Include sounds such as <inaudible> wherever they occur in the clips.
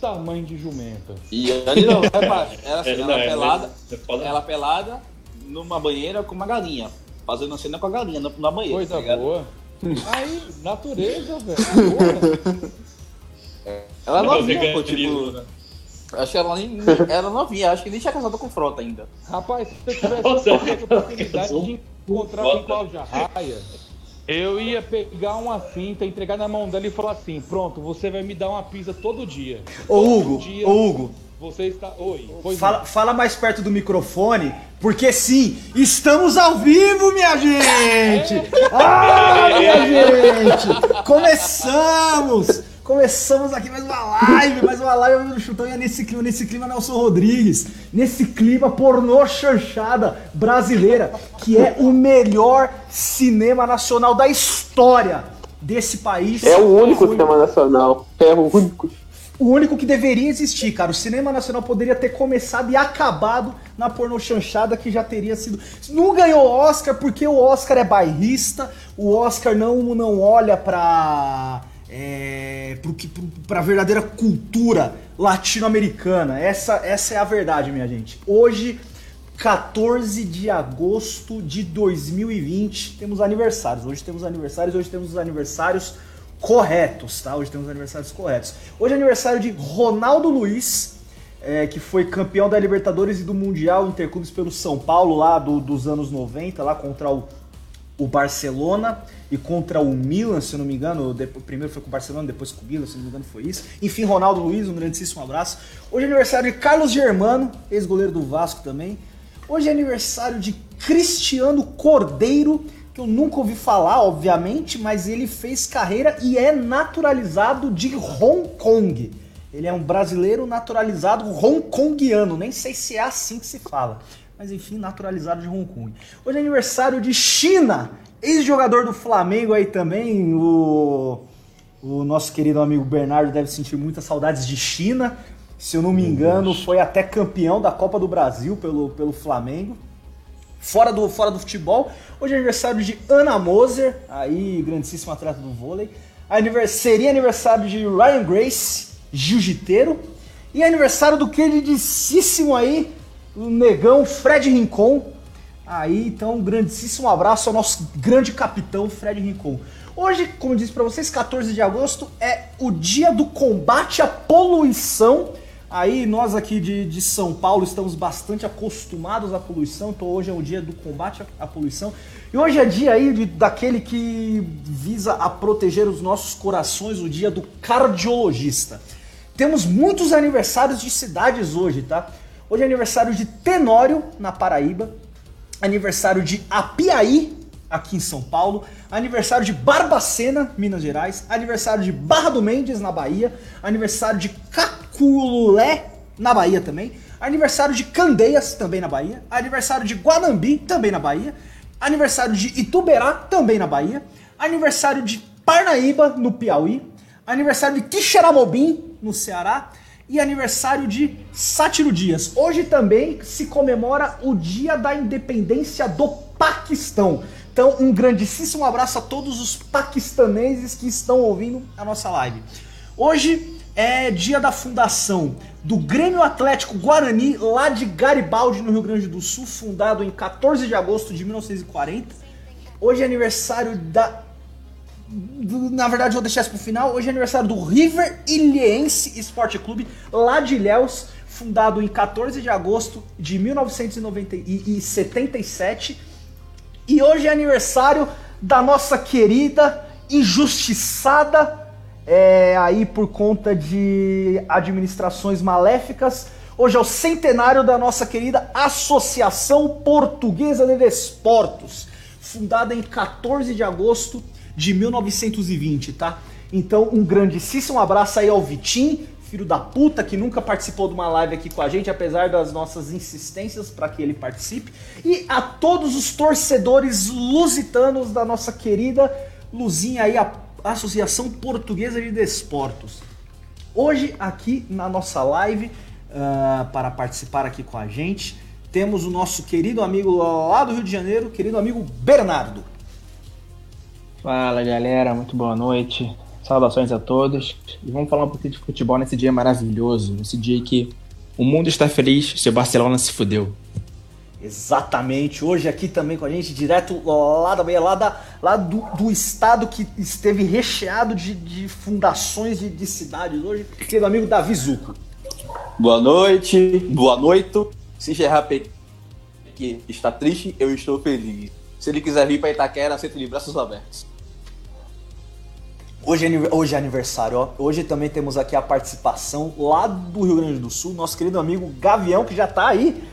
tamanho de jumenta. E ali não, <laughs> repara, ela, É, ela não, é, pelada, é foda. ela pelada numa banheira com uma galinha. Fazendo a cena com a galinha na, na banheira. Coisa tá boa. <laughs> Aí, natureza, velho. Ela Não, novinha, pô, tipo. né? Acho que ela nem. Ela novinha, acho que nem tinha casado com frota ainda. Rapaz, se eu tivesse Nossa, essa oportunidade de encontrar com Cláudia Raia, eu ia pegar uma cinta, entregar na mão dela e falar assim: pronto, você vai me dar uma pizza todo dia. Ô Todo Hugo, dia ô Hugo, Você está. Oi, fala, fala mais perto do microfone, porque sim, estamos ao vivo, minha gente! Ah, minha gente! Começamos! Começamos aqui mais uma live, mais uma live do Chutão e é nesse clima, nesse clima Nelson Rodrigues, nesse clima pornô chanchada brasileira, que é o melhor cinema nacional da história desse país. É o único Foi- tema nacional. É o único. o único que deveria existir, cara. O cinema nacional poderia ter começado e acabado na porno chanchada que já teria sido. Não ganhou Oscar porque o Oscar é bairrista, o Oscar não, não olha pra. É, pro, pra verdadeira cultura latino-americana. Essa, essa é a verdade, minha gente. Hoje, 14 de agosto de 2020, temos aniversários. Hoje temos aniversários, hoje temos os aniversários corretos, tá? Hoje temos aniversários corretos. Hoje é aniversário de Ronaldo Luiz, é, que foi campeão da Libertadores e do Mundial Interclubes pelo São Paulo lá do- dos anos 90, lá contra o, o Barcelona e contra o Milan, se eu não me engano. Primeiro foi com o Barcelona, depois com o Milan, se não me engano foi isso. Enfim, Ronaldo Luiz, um grandíssimo abraço. Hoje é aniversário de Carlos Germano, ex-goleiro do Vasco também. Hoje é aniversário de Cristiano Cordeiro, que eu nunca ouvi falar, obviamente, mas ele fez carreira e é naturalizado de Hong Kong. Ele é um brasileiro naturalizado hongkongiano, nem sei se é assim que se fala. Mas enfim, naturalizado de Hong Kong. Hoje é aniversário de China, ex-jogador do Flamengo aí também, o, o nosso querido amigo Bernardo deve sentir muitas saudades de China. Se eu não me engano, foi até campeão da Copa do Brasil pelo, pelo Flamengo. Fora do, fora do futebol, hoje é aniversário de Ana Moser, aí grandíssima atleta do vôlei. Anivers- seria aniversário de Ryan Grace, jiu-jiteiro. E aniversário do queridíssimo aí, o negão Fred Rincon. Aí, então, um grandíssimo abraço ao nosso grande capitão Fred Rincon. Hoje, como eu disse pra vocês, 14 de agosto é o dia do combate à poluição. Aí nós aqui de, de São Paulo estamos bastante acostumados à poluição, então hoje é o dia do combate à, à poluição. E hoje é dia aí de- daquele que visa a proteger os nossos corações, o dia do cardiologista. Temos muitos aniversários de cidades hoje, tá? Hoje é aniversário de Tenório, na Paraíba. Aniversário de Apiaí, aqui em São Paulo. Aniversário de Barbacena, Minas Gerais. Aniversário de Barra do Mendes, na Bahia. Aniversário de Caculé, na Bahia também. Aniversário de Candeias, também na Bahia. Aniversário de Guanambi, também na Bahia. Aniversário de Ituberá, também na Bahia. Aniversário de Parnaíba, no Piauí. Aniversário de Quixeramobim, no Ceará. E aniversário de Sátiro Dias. Hoje também se comemora o Dia da Independência do Paquistão. Então, um grandíssimo abraço a todos os paquistaneses que estão ouvindo a nossa live. Hoje é dia da fundação do Grêmio Atlético Guarani, lá de Garibaldi, no Rio Grande do Sul, fundado em 14 de agosto de 1940. Hoje é aniversário da. Na verdade, vou deixar isso pro final. Hoje é aniversário do River Ilhéense Esporte Clube, lá de Ilhéus, fundado em 14 de agosto de 1977. E hoje é aniversário da nossa querida, injustiçada, é, aí por conta de administrações maléficas. Hoje é o centenário da nossa querida Associação Portuguesa de Desportos, fundada em 14 de agosto de 1920, tá? Então, um grandíssimo abraço aí ao Vitim, filho da puta, que nunca participou de uma live aqui com a gente, apesar das nossas insistências para que ele participe. E a todos os torcedores lusitanos da nossa querida Luzinha aí, a Associação Portuguesa de Desportos. Hoje, aqui na nossa live, ah, para participar aqui com a gente, temos o nosso querido amigo lá do Rio de Janeiro, querido amigo Bernardo. Fala galera, muito boa noite. Saudações a todos. E vamos falar um pouquinho de futebol nesse dia maravilhoso. Nesse dia que o mundo está feliz se o Barcelona se fudeu. Exatamente. Hoje aqui também com a gente, direto lá da lá, da, lá do, do estado que esteve recheado de, de fundações de, de cidades hoje, querido amigo Davi Zuco. Boa noite, boa noite. Se Gerard que está triste, eu estou feliz. Se ele quiser vir para Itaquera, aceito de braços abertos. Hoje é, hoje é aniversário, ó. Hoje também temos aqui a participação lá do Rio Grande do Sul, nosso querido amigo Gavião, que já está aí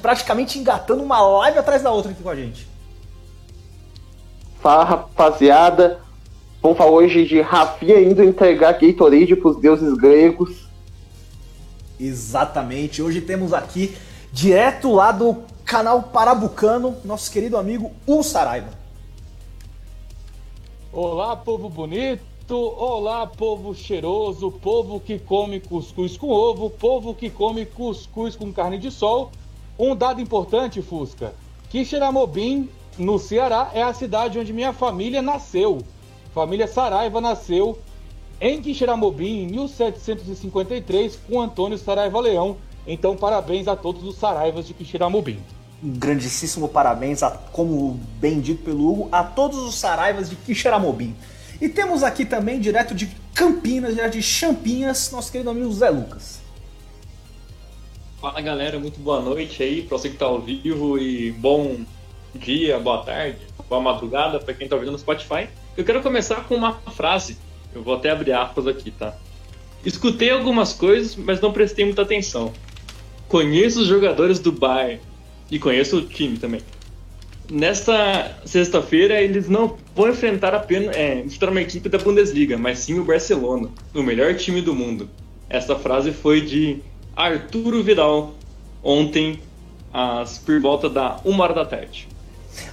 praticamente engatando uma live atrás da outra aqui com a gente. Fala rapaziada, vamos falar hoje de Rafinha indo entregar Gatorade para os deuses gregos. Exatamente, hoje temos aqui, direto lá do canal Parabucano, nosso querido amigo U Saraiva. Olá, povo bonito! Olá, povo cheiroso, povo que come cuscuz com ovo, povo que come cuscuz com carne de sol um dado importante, Fusca: Quixeramobim, no Ceará, é a cidade onde minha família nasceu. Família Saraiva nasceu em Quixeramobim em 1753 com Antônio Saraiva Leão. Então, parabéns a todos os Saraivas de Quixeramobim. Um grandíssimo parabéns, a, como bem dito pelo Hugo, a todos os Saraivas de Quixeramobim. E temos aqui também, direto de Campinas, direto de Champinhas, nosso querido amigo Zé Lucas. Fala galera, muito boa noite aí para você que está ao vivo e bom dia, boa tarde, boa madrugada para quem está ouvindo no Spotify. Eu quero começar com uma frase, eu vou até abrir aspas aqui, tá? Escutei algumas coisas, mas não prestei muita atenção. Conheço os jogadores do Bayern e conheço o time também. Nesta sexta-feira, eles não vão enfrentar apenas é, uma equipe da Bundesliga, mas sim o Barcelona, o melhor time do mundo. Essa frase foi de Arturo Vidal ontem, às, por volta da uma hora da tarde.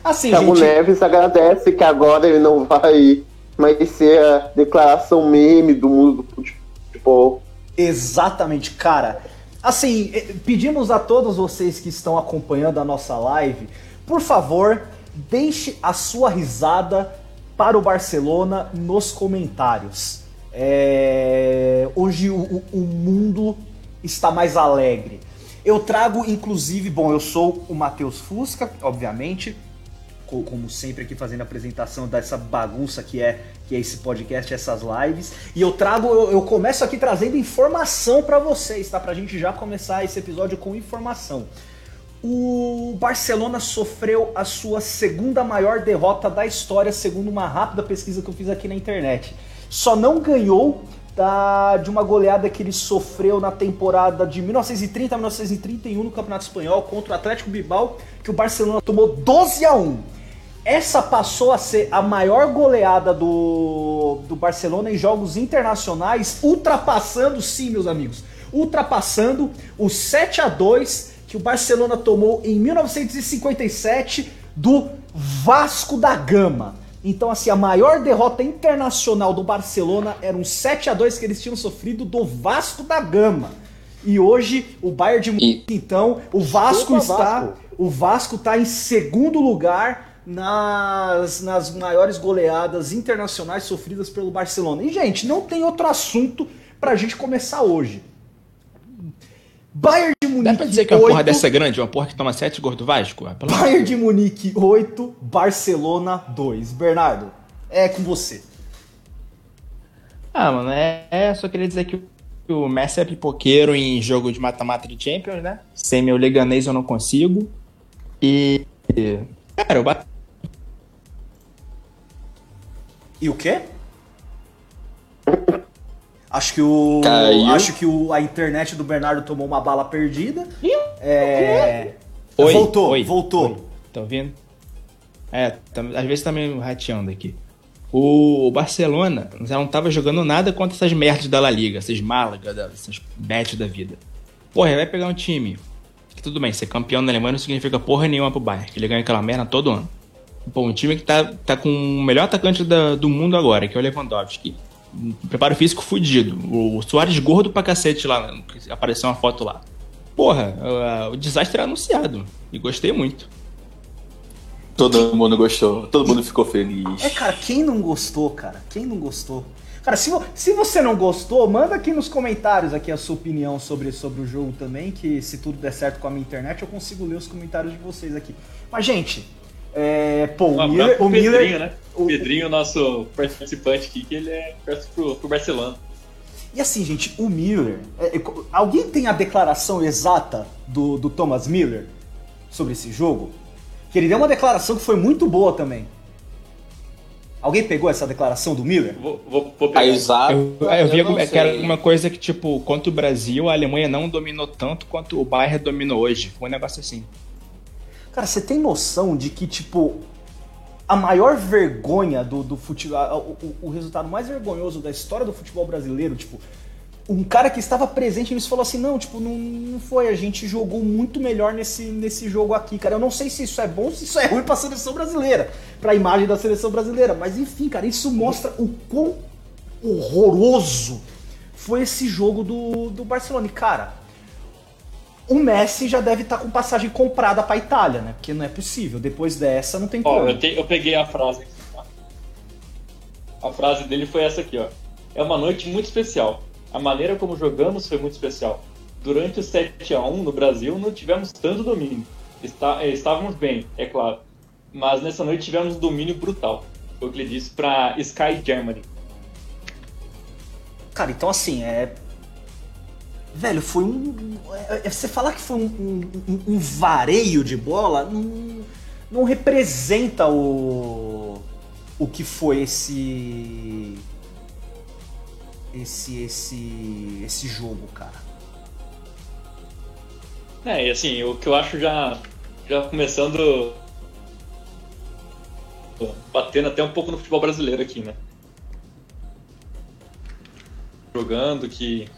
Assim, Thiago gente... Neves agradece que agora ele não vai mais ser a declaração meme do mundo do futebol. Exatamente, cara. Assim, eh, pedimos a todos vocês que estão acompanhando a nossa live, por favor, deixe a sua risada para o Barcelona nos comentários. É... Hoje o, o mundo está mais alegre. Eu trago, inclusive, bom, eu sou o Matheus Fusca, obviamente, como sempre aqui fazendo a apresentação dessa bagunça que é que é esse podcast, essas lives. E eu trago, eu, eu começo aqui trazendo informação para vocês, tá? Pra gente já começar esse episódio com informação. O Barcelona sofreu a sua segunda maior derrota da história, segundo uma rápida pesquisa que eu fiz aqui na internet. Só não ganhou da, de uma goleada que ele sofreu na temporada de 1930 a 1931 no Campeonato Espanhol contra o Atlético Bilbao, que o Barcelona tomou 12 a 1. Essa passou a ser a maior goleada do, do Barcelona em jogos internacionais, ultrapassando, sim, meus amigos, ultrapassando o 7 a 2 que o Barcelona tomou em 1957 do Vasco da Gama. Então, assim, a maior derrota internacional do Barcelona era um 7 a 2 que eles tinham sofrido do Vasco da Gama. E hoje o Bayern de Munique, então, o Vasco está, Vasco. o Vasco está em segundo lugar nas, nas maiores goleadas internacionais sofridas pelo Barcelona. E gente, não tem outro assunto para a gente começar hoje. Bayern de Munique. Dá pra dizer que 8, uma porra dessa é grande? Uma porra que toma 7 gols do Vasco? É, Bayern de Munique 8, Barcelona 2. Bernardo, é com você. Ah, mano, é, é só queria dizer que o Messi é pipoqueiro em jogo de mata-mata de Champions, né? Sem meu leganês eu não consigo. E. Cara, eu bato. E o quê? Acho que o. Caiu. Acho que o, a internet do Bernardo tomou uma bala perdida. É... Oi, voltou, oi, voltou. Oi. Tá ouvindo? É, tá, às vezes tá meio rateando aqui. O Barcelona já não tava jogando nada contra essas merdas da La Liga, essas Málaga, essas bet da vida. Porra, vai pegar um time. Que tudo bem, ser campeão da Alemanha não significa porra nenhuma pro Bayern, que ele ganha aquela merda todo ano. Pô, um time que tá, tá com o melhor atacante da, do mundo agora, que é o Lewandowski um preparo físico fudido. O Soares gordo pra cacete lá, apareceu uma foto lá. Porra, uh, o desastre era anunciado. E gostei muito. Todo mundo gostou, todo mundo ficou feliz. É, cara, quem não gostou, cara? Quem não gostou? Cara, se, vo- se você não gostou, manda aqui nos comentários aqui a sua opinião sobre, sobre o jogo também, que se tudo der certo com a minha internet, eu consigo ler os comentários de vocês aqui. Mas, gente, é, pô, Um o Miller... pro O Miller Pedrinho, né? o- Pedrinho, nosso participante aqui, que ele é perto pro, pro Barcelona. E assim, gente, o Miller... é, é, alguém tem a declaração exata do, do Thomas Miller sobre esse jogo? Que ele deu uma declaração que foi muito boa também. Alguém pegou essa declaração do Miller? Vou, vou, vou pegar. A exata. Eu, eu vi não alguma- que era uma coisa que, tipo, contra o Brasil, a Alemanha não dominou tanto quanto o Bayern dominou hoje. Foi um negócio assim. Cara, você tem noção de que, tipo, a maior vergonha do, do futebol. O, o- resultado mais vergonhoso da história do futebol brasileiro, tipo, um cara que estava presente nisso falou assim: não, tipo, não, não foi, a gente jogou muito melhor nesse, nesse jogo aqui, cara. Eu não sei se isso é bom, se isso é ruim pra seleção brasileira, pra imagem da seleção brasileira, mas enfim, cara, isso mostra o quão horroroso foi esse jogo do, do Barcelona. E, cara, o Messi já deve estar com passagem comprada pra Itália, né? Porque não é possível. Depois dessa, não tem Ó, como. eu, te- eu peguei a frase aqui, tá? A frase dele foi essa aqui, ó. É uma noite muito especial. A maneira como jogamos foi muito especial. Durante o 7x1 no Brasil, não tivemos tanto domínio. Está- eh, estávamos bem, é claro. Mas nessa noite tivemos um domínio brutal. Foi o que ele disse pra Sky Germany. Cara, então assim, é. Velho, foi um. é- é- Você falar que foi um, um- um- vareio de bola não, não representa o. O que foi esse. Esse. Esse. Esse jogo, cara. É, e assim, o que eu acho já, já começando. batendo até um pouco no futebol brasileiro aqui, né? Jogando que.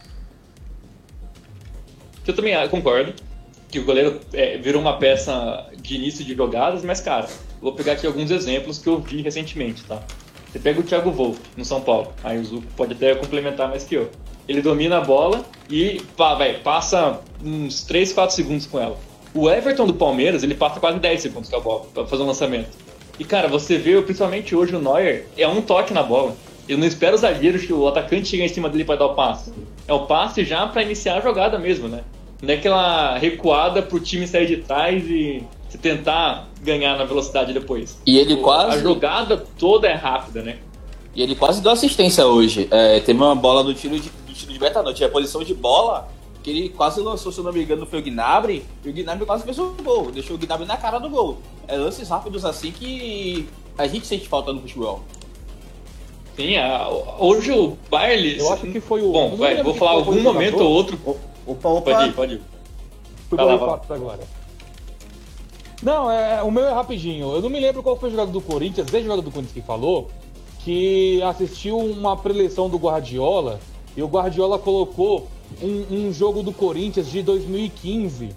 Que eu também ah, concordo que o goleiro é, virou uma peça de início de jogadas, mas cara, vou pegar aqui alguns exemplos que eu vi recentemente, tá? Você pega o Thiago Volpe no São Paulo, aí o Zuco pode até complementar mais que eu. Ele domina a bola e pá, vai, passa uns 3, 4 segundos com ela. O Everton do Palmeiras, ele passa quase 10 segundos com a bola pra fazer um lançamento. E cara, você vê, principalmente hoje o Neuer, é um toque na bola. Ele não espera o zagueiro que o atacante chegue em cima dele para dar o passe. É o passe já para iniciar a jogada mesmo, né? Não é aquela recuada pro time sair de trás e se tentar ganhar na velocidade depois. E ele O- quase- A jogada toda é rápida, né? E ele quase deu assistência hoje. É, teve uma bola no tiro de, do tiro de meta, não. Tinha posição de bola que ele quase lançou, se eu não me engano, foi o Gnabry. E o Gnabry quase fez o gol. Deixou o Gnabry na cara do gol. É lances rápidos assim que a gente sente falta no futebol. Sim, a- hoje o Bayern. Eu acho que foi o- Bom, vai, vou falar algum momento ou outro. Opa, opa. Pode ir, pode ir. Fui fato agora. Não, é, o meu é rapidinho. Eu não me lembro qual foi o jogador do Corinthians, desde o jogador do Corinthians que falou, que assistiu uma preleção do Guardiola e o Guardiola colocou um, um jogo do Corinthians de 2015.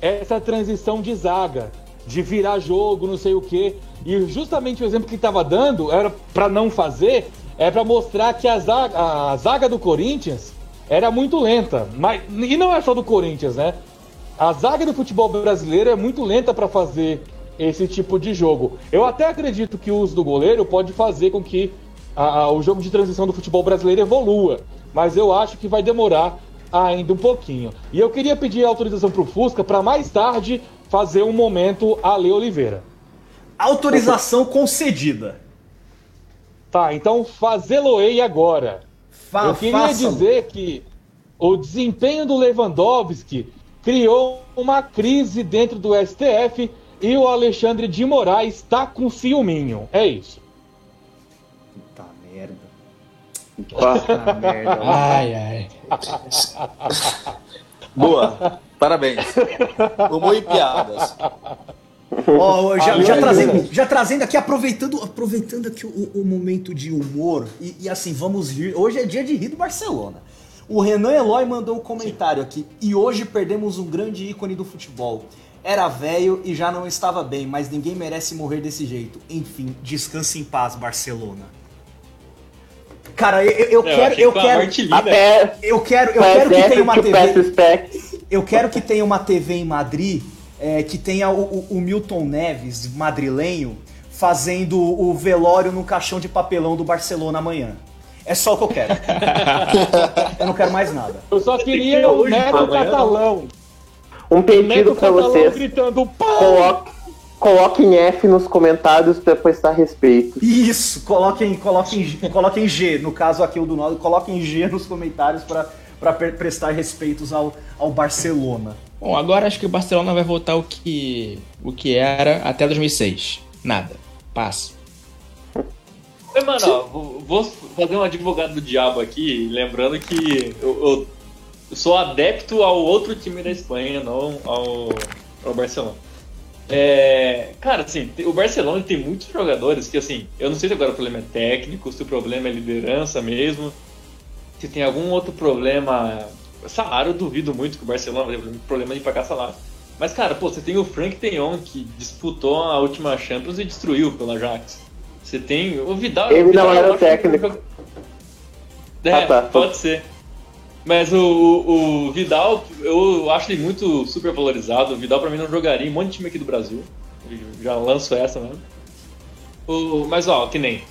Essa transição de zaga, de virar jogo, não sei o quê. E justamente o exemplo que estava dando era para não fazer, é para mostrar que a zaga, a zaga do Corinthians era muito lenta. Mas, e não é só do Corinthians, né? A zaga do futebol brasileiro é muito lenta para fazer esse tipo de jogo. Eu até acredito que o uso do goleiro pode fazer com que a- a- o jogo de transição do futebol brasileiro evolua, mas eu acho que vai demorar ainda um pouquinho. E eu queria pedir autorização para o Fusca para mais tarde fazer um momento Ale Oliveira. Autorização concedida. Tá, então fazê-lo-ei agora. Fa Eu queria faça-lo. dizer que o desempenho do Lewandowski criou uma crise dentro do STF e o Alexandre de Moraes está com ciúminho. É isso. Puta merda. Puta merda. Ai, ai. Boa, parabéns. Humor e piadas. Ó, já, já trazendo, já trazendo aqui, aproveitando, aproveitando aqui o, o momento de humor, e, e assim, vamos rir. Hoje é dia de rir do Barcelona. O Renan Eloy mandou um comentário aqui. E hoje perdemos um grande ícone do futebol. Era velho e já não estava bem, mas ninguém merece morrer desse jeito. Enfim, descanse em paz, Barcelona. Cara, eu, eu É, quero, eu quero, eu quero, eu quero que tenha uma TV. Eu quero que tenha uma TV em Madrid é, que tenha o, o- o Milton Neves, madrilenho, fazendo o velório no caixão de papelão do Barcelona amanhã. É só o que eu quero. eu não quero mais nada. Eu só queria o Neto amanhã, Catalão. Um O pedido Catalão vocês. gritando! Coloque, coloquem F nos comentários pra prestar respeito. Isso, coloquem, coloquem, coloquem G, no caso aqui o do Naldo, coloquem G nos comentários pre- prestar respeitos ao, ao Barcelona. Bom, agora acho que o Barcelona vai voltar o que, o que era até 2006. Nada. Passo. Mas, mano, ó, vou, vou fazer um advogado do diabo aqui, lembrando que eu, eu sou adepto ao outro time da Espanha, não ao, ao Barcelona. É, cara, assim, o Barcelona tem muitos jogadores que, assim, eu não sei se agora o problema é técnico, se o problema é liderança mesmo, se tem algum outro problema. Salário, eu duvido muito que o Barcelona vai ter problema de pagar salário. Mas, cara, pô, você tem o Frank Teon, que disputou a última Champions e destruiu pelo Ajax. Você tem o Vidal. Ele o Vidal não era acho que técnico. É, Ah, tá. pode ser. Mas o, o, o Vidal, eu acho ele muito super valorizado. O Vidal pra mim não jogaria em um monte de time aqui do Brasil. Eu Já lanço essa mesmo. O, mas ó, que nem.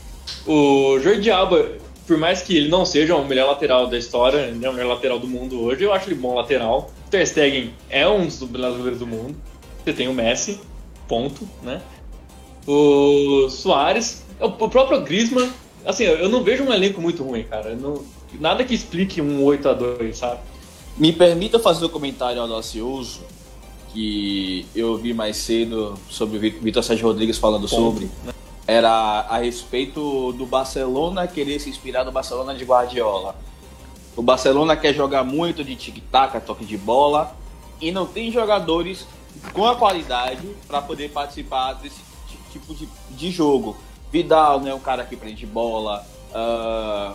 O Jordi Alba, por mais que ele não seja o melhor lateral da história, ele é o melhor lateral do mundo hoje, eu acho ele bom lateral. O Ter Stegen é um dos melhores goleiros do mundo. Você tem o Messi, ponto, né? O Soares, o próprio Griezmann, assim, eu não vejo um elenco muito ruim, cara. Não- nada que explique um 8 a 2 sabe? Me permita fazer um comentário audacioso que eu vi mais cedo sobre o Vit- Vitor Sérgio Rodrigues falando sobre. Era a respeito do Barcelona querer se inspirar no Barcelona de Guardiola. O Barcelona quer jogar muito de tic-tac, toque de bola, e não tem jogadores com a qualidade para poder participar desse ti- tipo de, de jogo. Vidal não é um cara que prende bola. ah,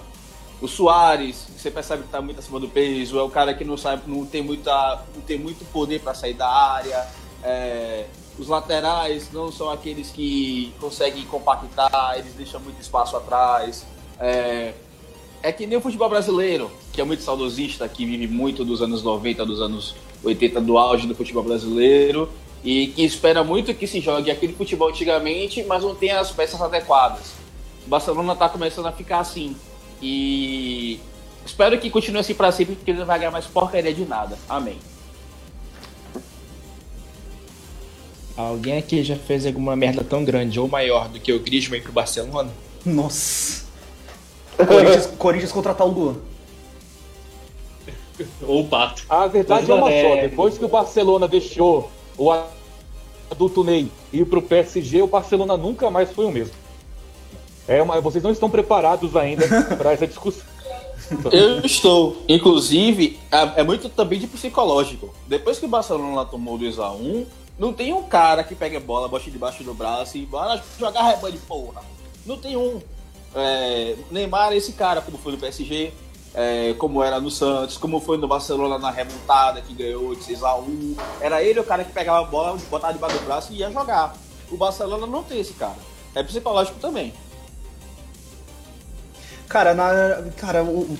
o Soares, você percebe que está muito acima do peso, é um cara que não sabe, não tem, muita, não tem muito poder para sair da área. é, os laterais não são aqueles que conseguem compactar, eles deixam muito espaço atrás. É, é que nem o futebol brasileiro, que é muito saudosista, que vive muito dos anos 90, dos anos 80, do auge do futebol brasileiro, e que espera muito que se jogue aquele futebol antigamente, mas não tem as peças adequadas. O Barcelona está começando a ficar assim. E espero que continue assim para sempre, porque ele não vai ganhar mais porcaria de nada. Amém. Alguém aqui já fez alguma merda tão grande ou maior do que o Griezmann ir pro Barcelona? Nossa. Corinthians, Corinthians contratar o Luan. Ou o Pato. A verdade é uma mano, só. é- Depois que o Barcelona deixou o adulto Ney ir pro PSG, o Barcelona nunca mais foi o mesmo. É uma, vocês não estão preparados ainda <laughs> para essa discussão. Eu estou. Inclusive, é é muito também de psicológico. Depois que o Barcelona tomou 2x1, não tem um cara que pega a bola, bote debaixo do braço e bora jogar rebanho, porra. Não tem um. É, Neymar é esse cara, como foi no PSG, é, como era no Santos, como foi no Barcelona na remontada, que ganhou de 6x1. Era ele o cara que pegava a bola, botava debaixo do braço e ia jogar. O Barcelona não tem esse cara. É psicológico também. Cara, na, cara, o,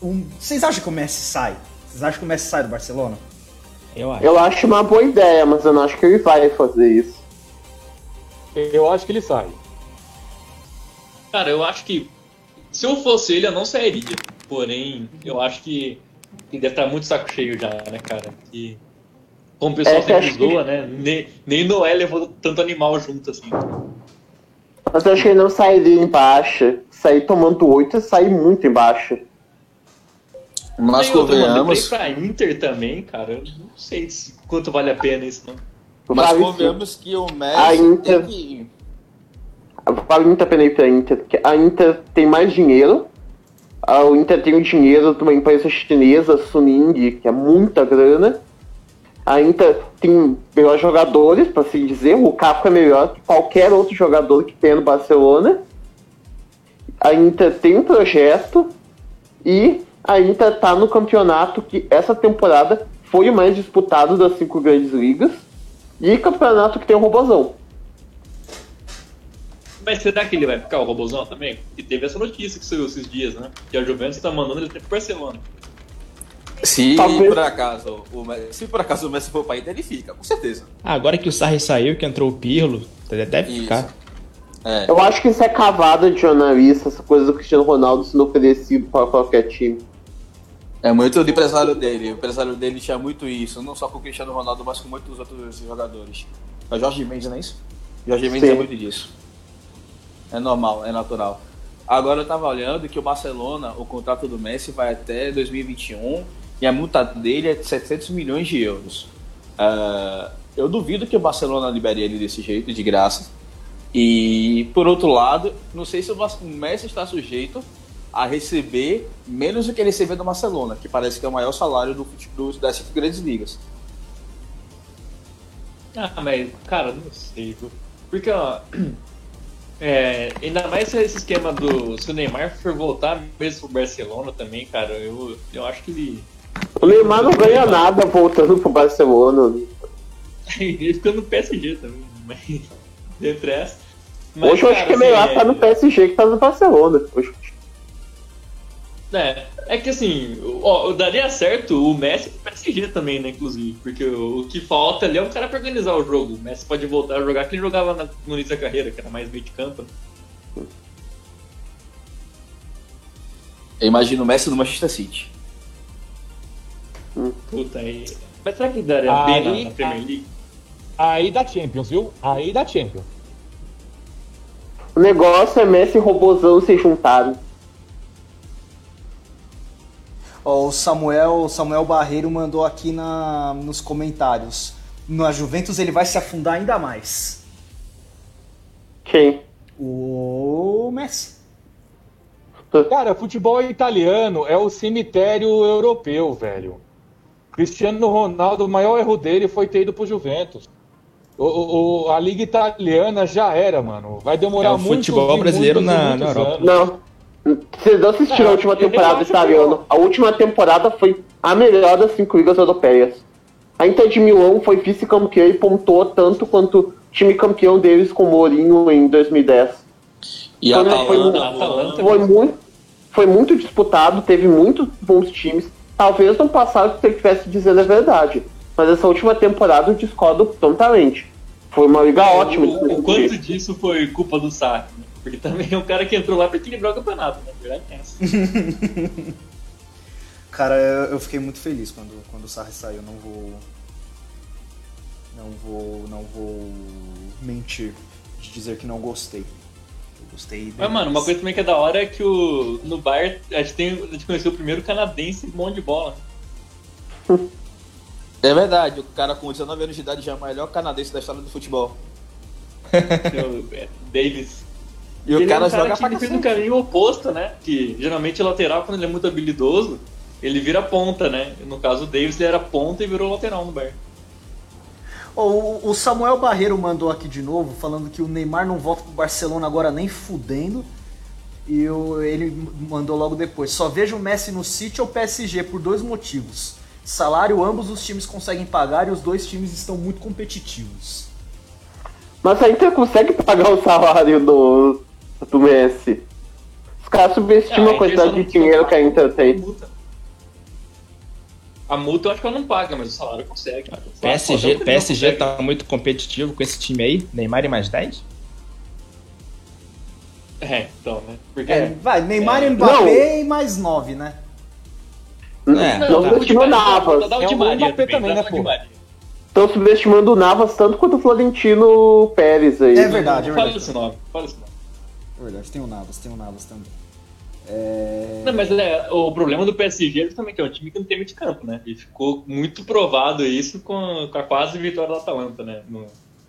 o- vocês acham que o Messi sai? Vocês acham que o Messi sai do Barcelona? Eu acho. Eu acho uma boa ideia, mas eu não acho que ele vai fazer isso. Eu acho que ele sai. Cara, eu acho que se eu fosse ele, eu não sairia. Porém, eu acho que ele deve estar muito saco cheio já, né, cara? Que como o pessoal É, sempre acho que- zoa, né? Nem, nem Noé levou tanto animal junto assim. Mas eu acho que ele não sairia em baixa. Sair tomando 8 é sair muito em baixa. Mas Tem convenhamos. pra Inter também, cara, eu não sei se- quanto vale a pena isso, não. Mas Vale convenhamos que o Messi A Inter- tem que. Vale muito a pena ir pra Inter, porque a Inter tem mais dinheiro. A o Inter tem o dinheiro de uma empresa chinesa, Suning, que é muita grana. A Inter tem melhores jogadores, para assim dizer. O Kafka é melhor que qualquer outro jogador que tem no Barcelona. A Inter tem um projeto e a Inter tá no campeonato que essa temporada foi o mais disputado das cinco grandes ligas. E campeonato que tem o Robozão. Mas será que ele vai ficar o Robozão também? E teve essa notícia que saiu esses dias, né? Que a Juventus tá mandando ele pro Barcelona. Se Talvez- por acaso o Messi, se por acaso o Messi for pra Inter, ele fica, com certeza. Ah, agora que o Sarri saiu, que entrou o Pirlo, deve Isso. ficar. É. Eu acho que isso é cavada de jornalista, essa coisa do Cristiano Ronaldo sendo oferecido para qualquer time. É muito do empresário dele. O empresário dele tinha muito isso, não só com o Cristiano Ronaldo, mas com muitos outros jogadores. É o Jorge Mendes, não é isso? Jorge Mendes Sim. é muito disso. É normal, é natural. Agora eu tava olhando que o Barcelona, o contrato do Messi vai até 2021 e a multa dele é de 700 milhões de euros. Ah, eu duvido que o Barcelona libere ele desse jeito, de graça. E, por outro lado, não sei se o Messi está sujeito a receber menos do que ele recebeu do Barcelona, que parece que é o maior salário do, do- das cinco grandes ligas. Ah, mas, cara, não sei? Porque, ó. <clears throat> É, ainda mais se esse esquema do. Se o Neymar for voltar mesmo pro Barcelona também, cara, eu, eu acho que ele. O Neymar não ganha nada voltando pro Barcelona. <laughs> ele fica no PSG também, mas. <laughs> Entre essa. Mas, Hoje eu acho que é melhor estar no PSG que tá no Barcelona. Hoje. É, é que assim, ó, daria certo o Messi pro PSG também, né, inclusive, porque o, que falta ali é um cara pra organizar o jogo. O Messi pode voltar a jogar que ele jogava na- no início da carreira, que era mais meio de campo. né? Eu imagino o Messi no Manchester City. Puta aí. Mas será que daria Aí- bem na, na Premier League? Aí da Champions, viu? Aí da Champions. O negócio é Messi e Robozão se juntarem. Ó, o Samuel, Samuel Barreiro mandou aqui na, nos comentários. Na Juventus ele vai se afundar ainda mais. Quem? O Messi. Cara, futebol italiano é o cemitério europeu, velho. Cristiano Ronaldo, o maior erro dele foi ter ido pro Juventus. O, o- a liga italiana já era, mano. Vai demorar É o muito futebol brasileiro na- na Europa. Não. Vocês não assistiram É, a última temporada italiana. que A última temporada foi a melhor das cinco ligas europeias. A Inter de Milão foi vice-campeã e pontuou tanto quanto o time campeão deles com o Mourinho em 2010. E a Quando foi Atalanta, a Atalanta- Foi muito, foi muito disputado, teve muitos bons times. Talvez no passado se ele estivesse dizendo a verdade. Mas essa última temporada eu discordo totalmente. Foi uma liga ótima. de O, o quanto disso foi culpa do Sarri? Porque também é um cara que entrou lá pra equilibrar o campeonato, né? A verdade é essa. <laughs> Cara, eu, fiquei muito feliz quando, quando o Sarri saiu. Não vou. Não vou. Não vou mentir de dizer que não gostei. Eu gostei Mas, mano, uma coisa também que é da hora é que o, no Bayern a gente, tem, a gente conheceu o primeiro canadense bom de bola. É verdade, o cara com 19 anos de idade já é o melhor canadense da história do futebol. <laughs> Davis. E o ele cara é um cara joga que pra cacete. um caminho oposto, né? Que geralmente o lateral, quando ele é muito habilidoso, ele vira ponta, né? No caso, o Davis ele era ponta e virou lateral no Bayern. O, o Samuel Barreiro mandou aqui de novo, falando que o Neymar não volta pro Barcelona agora nem fudendo. E o- ele mandou logo depois. Só vejo o Messi no City ou PSG por dois motivos. Salário ambos os times conseguem pagar e os dois times estão muito competitivos. Mas a Inter consegue pagar o salário do, do Messi. Os caras subestimam Ah, a quantidade de não dinheiro que a Inter tem. multa. A multa eu acho que ela não paga, mas o salário consegue. cara. PSG, não PSG consegue. tá muito competitivo com esse time aí. Neymar e mais 10? É, então, né? Porque. É, vai, Neymar É. e Mbappé e mais nove, né? É, Não, tá. subestimam o Navas. Dá o É Di o Maria Mbappé também, né, pô? Estão subestimando o Navas tanto quanto o Florentino Pérez aí. É verdade, é Fala verdade. esse nome, fala esse nome. É verdade, tem o Navas, tem o Navas também. É... Não, mas é, o problema do PSG é justamente é um time que não tem meio de campo, né? E ficou muito provado isso com, com a quase vitória da Atalanta, né? No-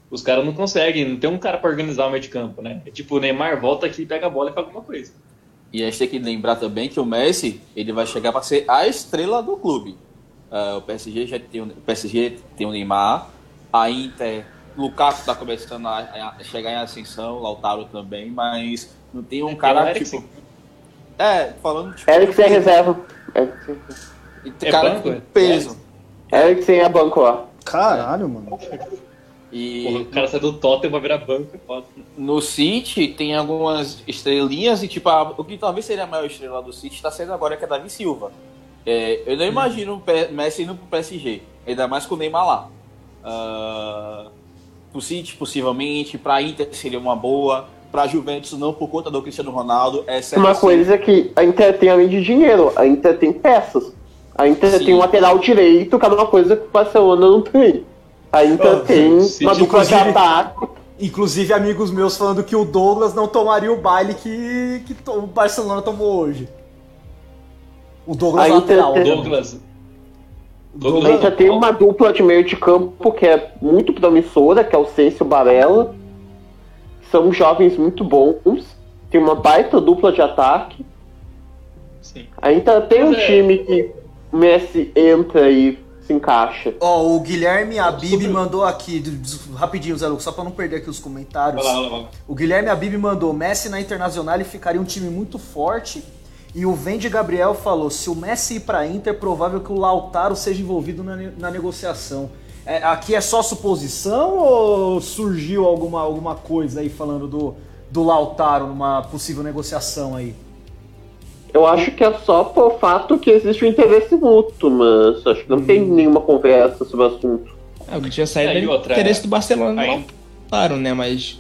os caras não conseguem, não tem um cara pra organizar o meio de campo, né? É tipo, o Neymar volta aqui, pega a bola e faz alguma coisa. E a gente tem que lembrar também que o Messi ele vai chegar para ser a estrela do clube. Ah, o PSG já tem o, o PSG tem o Neymar, a Inter, Lukaku está começando a, a chegar em ascensão, Lautaro também, mas não tem um o cara Eriksen. tipo. É, falando tipo. Eriksen é reserva. Eriksen- É cara banco, com é? peso. Eriksen é banco lá. Caralho, mano. E Porra, o cara sai do Tottenham pra virar banco, é foda. no City tem algumas estrelinhas e tipo, a- o que talvez seria a maior estrela do City está sendo agora que é Davi Silva. É, eu não imagino o Messi indo pro PSG, ainda mais com o Neymar lá. Ah, pro City, possivelmente, pra Inter seria uma boa. pra Juventus não por conta do Cristiano Ronaldo. É certo Uma sim. coisa que a Inter tem além de dinheiro, a Inter tem peças. A Inter Sim. tem um lateral direito, que é uma coisa que o Barcelona não tem. A Inter Ah, tem sim, uma dupla de inclusive- ataque. Inclusive, amigos meus falando que o Douglas não tomaria o baile que, que o Barcelona tomou hoje. O Douglas A lateral. tem- Douglas. A Douglas Inter tem uma dupla de meio de campo que é muito promissora, que é o Sense e o Barella. São jovens muito bons. Tem uma baita dupla de ataque. Sim. A Inter tem um Mas é- time que o Messi entra e se encaixa. Ó, o Guilherme Abib mandou aqui, rapidinho, Zé Lucas, só pra não perder aqui os comentários. Vai lá, vai lá, vai lá. O Guilherme Abib mandou: Messi na Internacional ele ficaria um time muito forte. E o Vende Gabriel falou: se o Messi ir pra Inter, é provável que o Lautaro seja envolvido na, ne- na negociação. É, aqui é só suposição ou surgiu alguma, alguma coisa aí falando do, do Lautaro numa possível negociação aí? Eu acho que é só por fato que existe um interesse mútuo, mas acho que não tem nenhuma conversa sobre o assunto. É, o que tinha saído É, era o interesse do Barcelona. aí- Não, claro, né? Mas.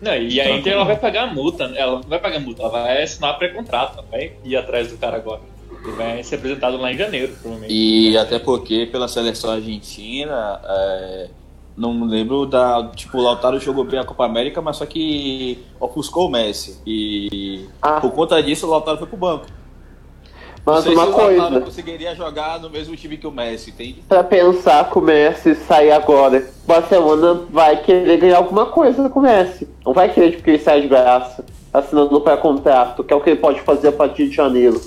Né, Não, e a Inter ela vai pagar a multa, né? ela não vai pagar a multa, ela vai assinar pré-contrato, ela vai ir atrás do cara agora. Ele vai ser apresentado lá em janeiro, provavelmente. E até porque pela seleção argentina, é, não me lembro da. Tipo, o Lautaro jogou bem a Copa América, mas só que ofuscou o Messi. E Ah. por conta disso o Lautaro foi pro banco. Mas uma se o Lautaro coisa, conseguiria jogar no mesmo time que o Messi, entende? pra pensar que o Messi sair agora, o Barcelona vai querer ganhar alguma coisa com o Messi. Não vai querer tipo, que ele saia de graça, assinando no pré-contrato, que é o que ele pode fazer a partir de janeiro.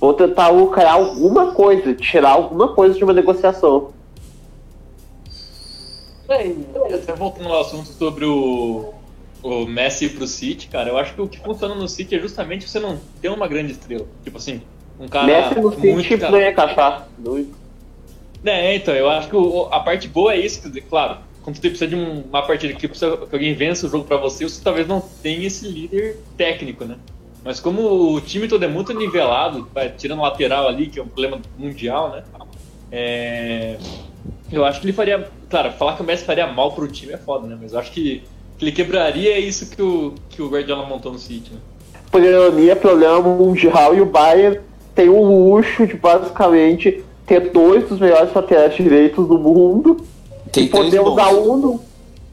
Vou tentar lucrar alguma coisa, tirar alguma coisa de uma negociação. Até voltando ao assunto sobre o, o Messi pro City, cara, eu acho que o que funciona no City é justamente você não ter uma grande estrela. Tipo assim, um cara Messi no muito City cara- ia encaixar. Doido. É, então, eu acho que o- a parte boa é isso, dizer, claro, quando você precisa de um- uma partida que, precisa, que alguém vença o jogo pra você, você talvez não tenha esse líder técnico, né? Mas como o time todo é muito nivelado, vai tirando o lateral ali, que é um problema mundial, né? É, eu acho que ele faria. Claro, falar que o Messi faria mal pro time é foda, né? Mas eu acho que, que ele quebraria isso que o, que o Guardiola montou no City, né? Por ironia, problema mundial e o Bayern tem o luxo de basicamente ter dois dos melhores laterais direitos do mundo Tem e poder usar um no,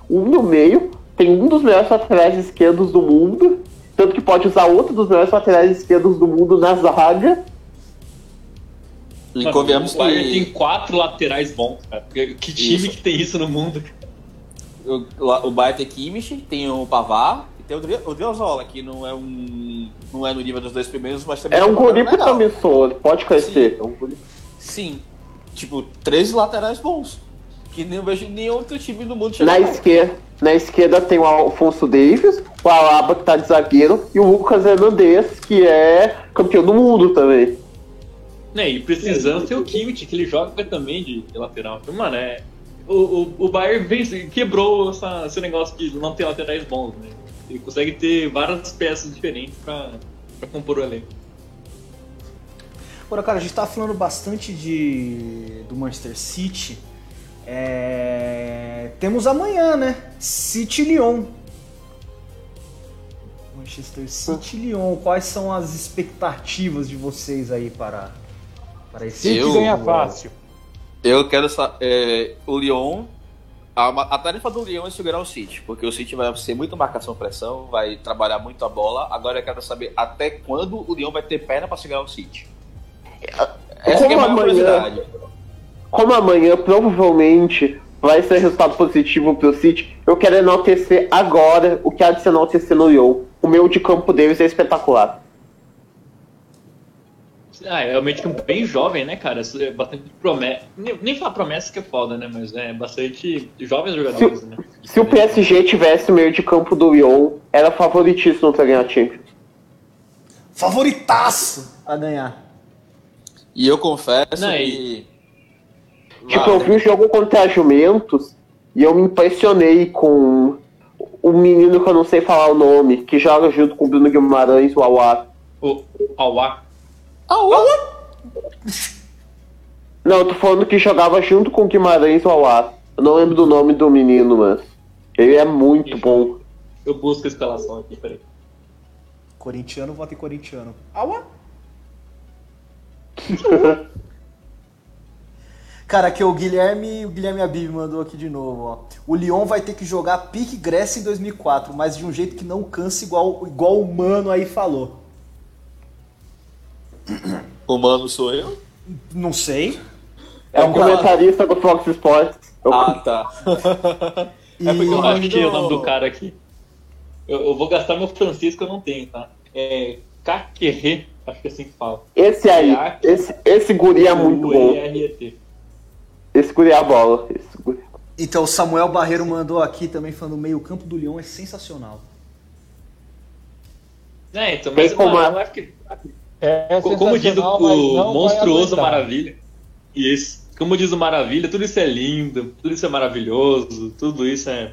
um no meio. Tem um dos melhores laterais esquerdos do mundo, tanto que pode usar outro dos melhores laterais esquerdos do mundo na zaga. E o Bayern tem que quatro laterais bons, cara. Que que time Isso. que tem isso no mundo? O, o Bayern tem Kimmich, tem o Pavar e tem o Dri- o Driozola, que não é um. não é no nível dos dois primeiros, mas também É um tá jogando guri promissor, pode crescer. É um guri- Sim. Tipo, três laterais bons. Que nem eu vejo nenhum outro time do mundo Na chegar. esquerda, na esquerda tem o Alfonso Davis, o Alaba que tá de zagueiro, e o Lucas Hernandez, que é campeão do mundo também. Né, e precisando ter o Kimmich, que ele joga também de, lateral. Mano, é. O, o, o Bayern vence, quebrou essa, esse negócio de não ter laterais bons, né? Ele consegue ter várias peças diferentes pra, pra compor o elenco. Agora, cara, a gente tá falando bastante de do Manchester City. É, Temos amanhã, né? City e Lyon. Manchester City e Lyon. Quais são as expectativas de vocês aí para, para esse City Eu- ganha fácil. Eu quero saber. o Lyon. A, a tarefa do Lyon é segurar o City, porque o City vai ser muito marcação-pressão, vai trabalhar muito a bola. Agora eu quero saber até quando o Lyon vai ter perna pra segurar o City. Essa é a Como maior amanhã- curiosidade. Como amanhã provavelmente vai ser resultado positivo pro City, eu quero enaltecer agora o que há de se enaltecer no Lyon. O meio de campo deles é espetacular. Ah, é realmente um bem jovem, né, cara? É bastante promessa. Nem, nem falar promessa que é foda, né? Mas é bastante jovens jogadores, né? Se o PSG tivesse o meio de campo do Lyon, era favoritíssimo pra ganhar a Champions. favoritaço a ganhar. E eu confesso Não, que. Tipo, eu vi o jogo contra a Juventus e eu me impressionei com o menino que eu não sei falar o nome, que joga junto com o Bruno Guimarães, o Awar. O Awa. Não, eu tô falando que jogava junto com o Guimarães, o Awar. Eu não lembro do nome do menino, mas ele é muito bom. Eu busco a escalação aqui, peraí. Corintiano, vota em corintiano. Aua! <laughs> Cara, aqui o Guilherme, o Guilherme Abib mandou aqui de novo, ó. O Lyon vai ter que jogar pique Grécia em 2004, mas de um jeito que não canse igual, igual o Mano aí falou. O mano sou eu? Não sei. É um comentarista do Fox Sports. Eu- Ah, tá. <laughs> É porque eu achei o nome do cara aqui. Eu, eu vou gastar meu francês que eu não tenho, tá? É Caquerê, acho que é assim que fala. Esse aí, esse, esse guri é muito bom. Esse guri é a bola. Esse guri. Então, o Samuel Barreiro mandou aqui também falando: o meio-campo do Lyon é sensacional. É, então, mas é? eu acho que É Co- Como diz o, o monstruoso. Maravilha. Isso. Como diz o Maravilha, tudo isso é lindo, tudo isso é maravilhoso, tudo isso é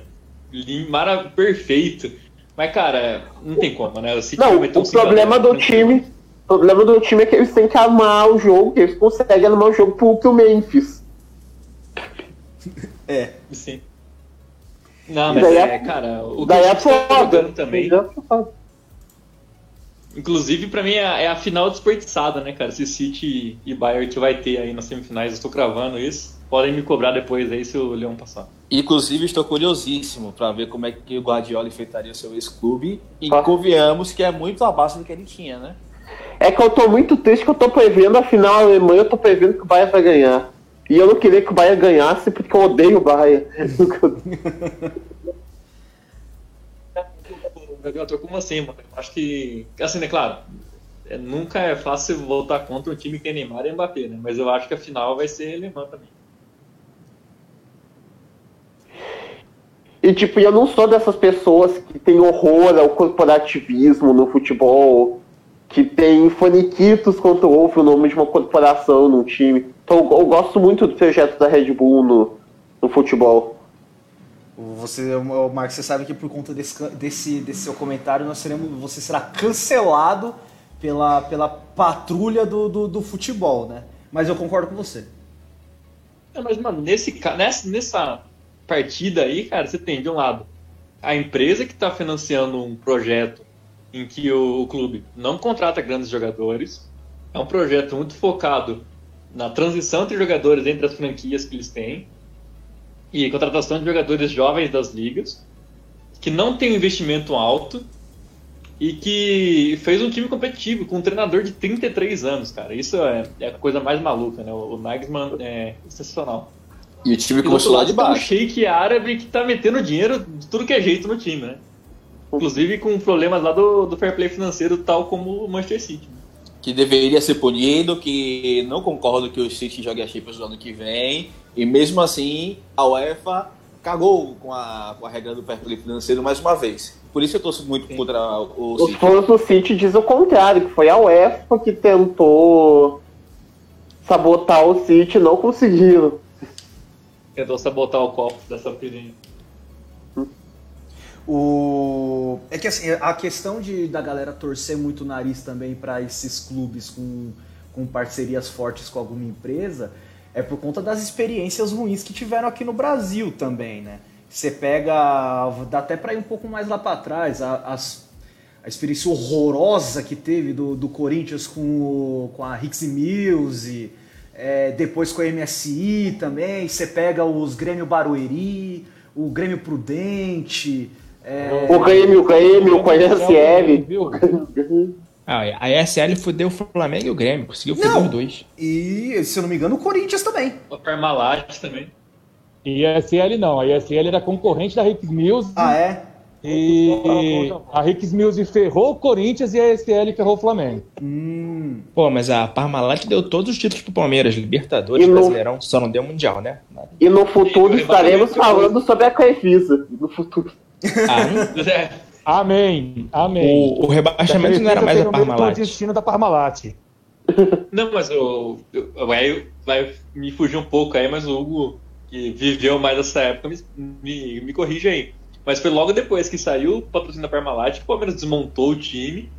lindo, mara perfeito. Mas, cara, não tem como, né? O City Não, um o 5 a 0, problema do tranquilo. time. O problema do time é que eles têm que armar o jogo, que eles conseguem armar o jogo pro, pro Memphis. É. Sim. Não, mas daí é, é- cara, o que Daí o é tá foda. jogando também. Daí é foda. Inclusive, pra mim, é a, é a final desperdiçada, né, cara? Se City e Bayern que vai ter aí nas semifinais, eu estou cravando isso. Podem me cobrar depois aí se o Leão passar. Inclusive, estou curiosíssimo para ver como é que o Guardiola enfrentaria o seu ex-clube. E Ah. convenhamos que é muito abaixo do que ele tinha, né? É que eu tô muito triste que eu tô prevendo a final alemã, eu tô prevendo que o Bayern vai ganhar. E eu não queria que o Bayern ganhasse porque eu odeio o Bayern. <laughs> Tô como assim, mano? Acho que. Assim, né, claro. é, nunca é fácil voltar contra um time que tem Neymar e Mbappé, né? Mas eu acho que a final vai ser alemã também. E tipo, eu não sou dessas pessoas que tem horror ao corporativismo no futebol, que tem faniquitos quando ouve o nome de uma corporação num time. Então eu, eu gosto muito do projeto da Red Bull no, no futebol. Você, Marcos, você sabe que por conta desse, desse, desse seu comentário, nós seremos, você será cancelado pela, pela patrulha do, do, do futebol, né? Mas eu concordo com você. É, mas, mano, nesse, nessa, nessa partida aí, cara, você tem de um lado a empresa que tá financiando um projeto em que o, o clube não contrata grandes jogadores. É um projeto muito focado na transição entre jogadores entre as franquias que eles têm e contratação de jogadores jovens das ligas, que não tem um investimento alto e que fez um time competitivo com um treinador de 33 anos, cara. Isso é, é a coisa mais maluca, né? O, o Nagelsmann é sensacional. E o time começou lá de tem um baixo. shake árabe que tá metendo dinheiro de tudo que é jeito no time, né? Inclusive com problemas lá do, do fair play financeiro, tal como o Manchester City. Que deveria ser punido, que não concordo que o City jogue a Champions no ano que vem. E mesmo assim, a UEFA cagou com a, com a regra do play financeiro mais uma vez. Por isso eu torço muito Sim. contra o Os City. fãs do City dizem o contrário, que foi a UEFA que tentou sabotar o City e não conseguiram. Tentou sabotar o copo dessa pirinha. O... É que assim, a questão de, da galera torcer muito o nariz também para esses clubes com, com parcerias fortes com alguma empresa é por conta das experiências ruins que tiveram aqui no Brasil também, né? Você pega, dá até para ir um pouco mais lá para trás, a, as, a experiência horrorosa que teve do, do Corinthians com, o, com a Hicks Mills, é, depois com a MSI também, você pega os Grêmio Barueri, o Grêmio Prudente, é, O Grêmio, o Grêmio, com a SL. Viu? Ah, a ESL fudeu o Flamengo e o Grêmio, conseguiu Não. foder os dois. e, se eu não me engano, o Corinthians também. O Parmalat também. E a ISL não, a ISL era concorrente da Hicks Mills Ah, é? e a Hicks Mills ferrou o Corinthians e a ISL ferrou o Flamengo. Hum, Pô, mas a Parmalat deu todos os títulos pro Palmeiras, Libertadores, no- Brasileirão, só não deu Mundial, né? E no futuro E- estaremos falando sobre a Crefisa. No futuro. É, Amém, amém. o, o rebaixamento não era mais a Tem o Parmalat. destino da Parmalat. <laughs> Não, mas eu, eu, eu- vai me fugir um pouco aí, mas o Hugo, que viveu mais essa época, me, me, me corrige aí. Mas foi logo depois que saiu o patrocínio da Parmalat que o Palmeiras desmontou o time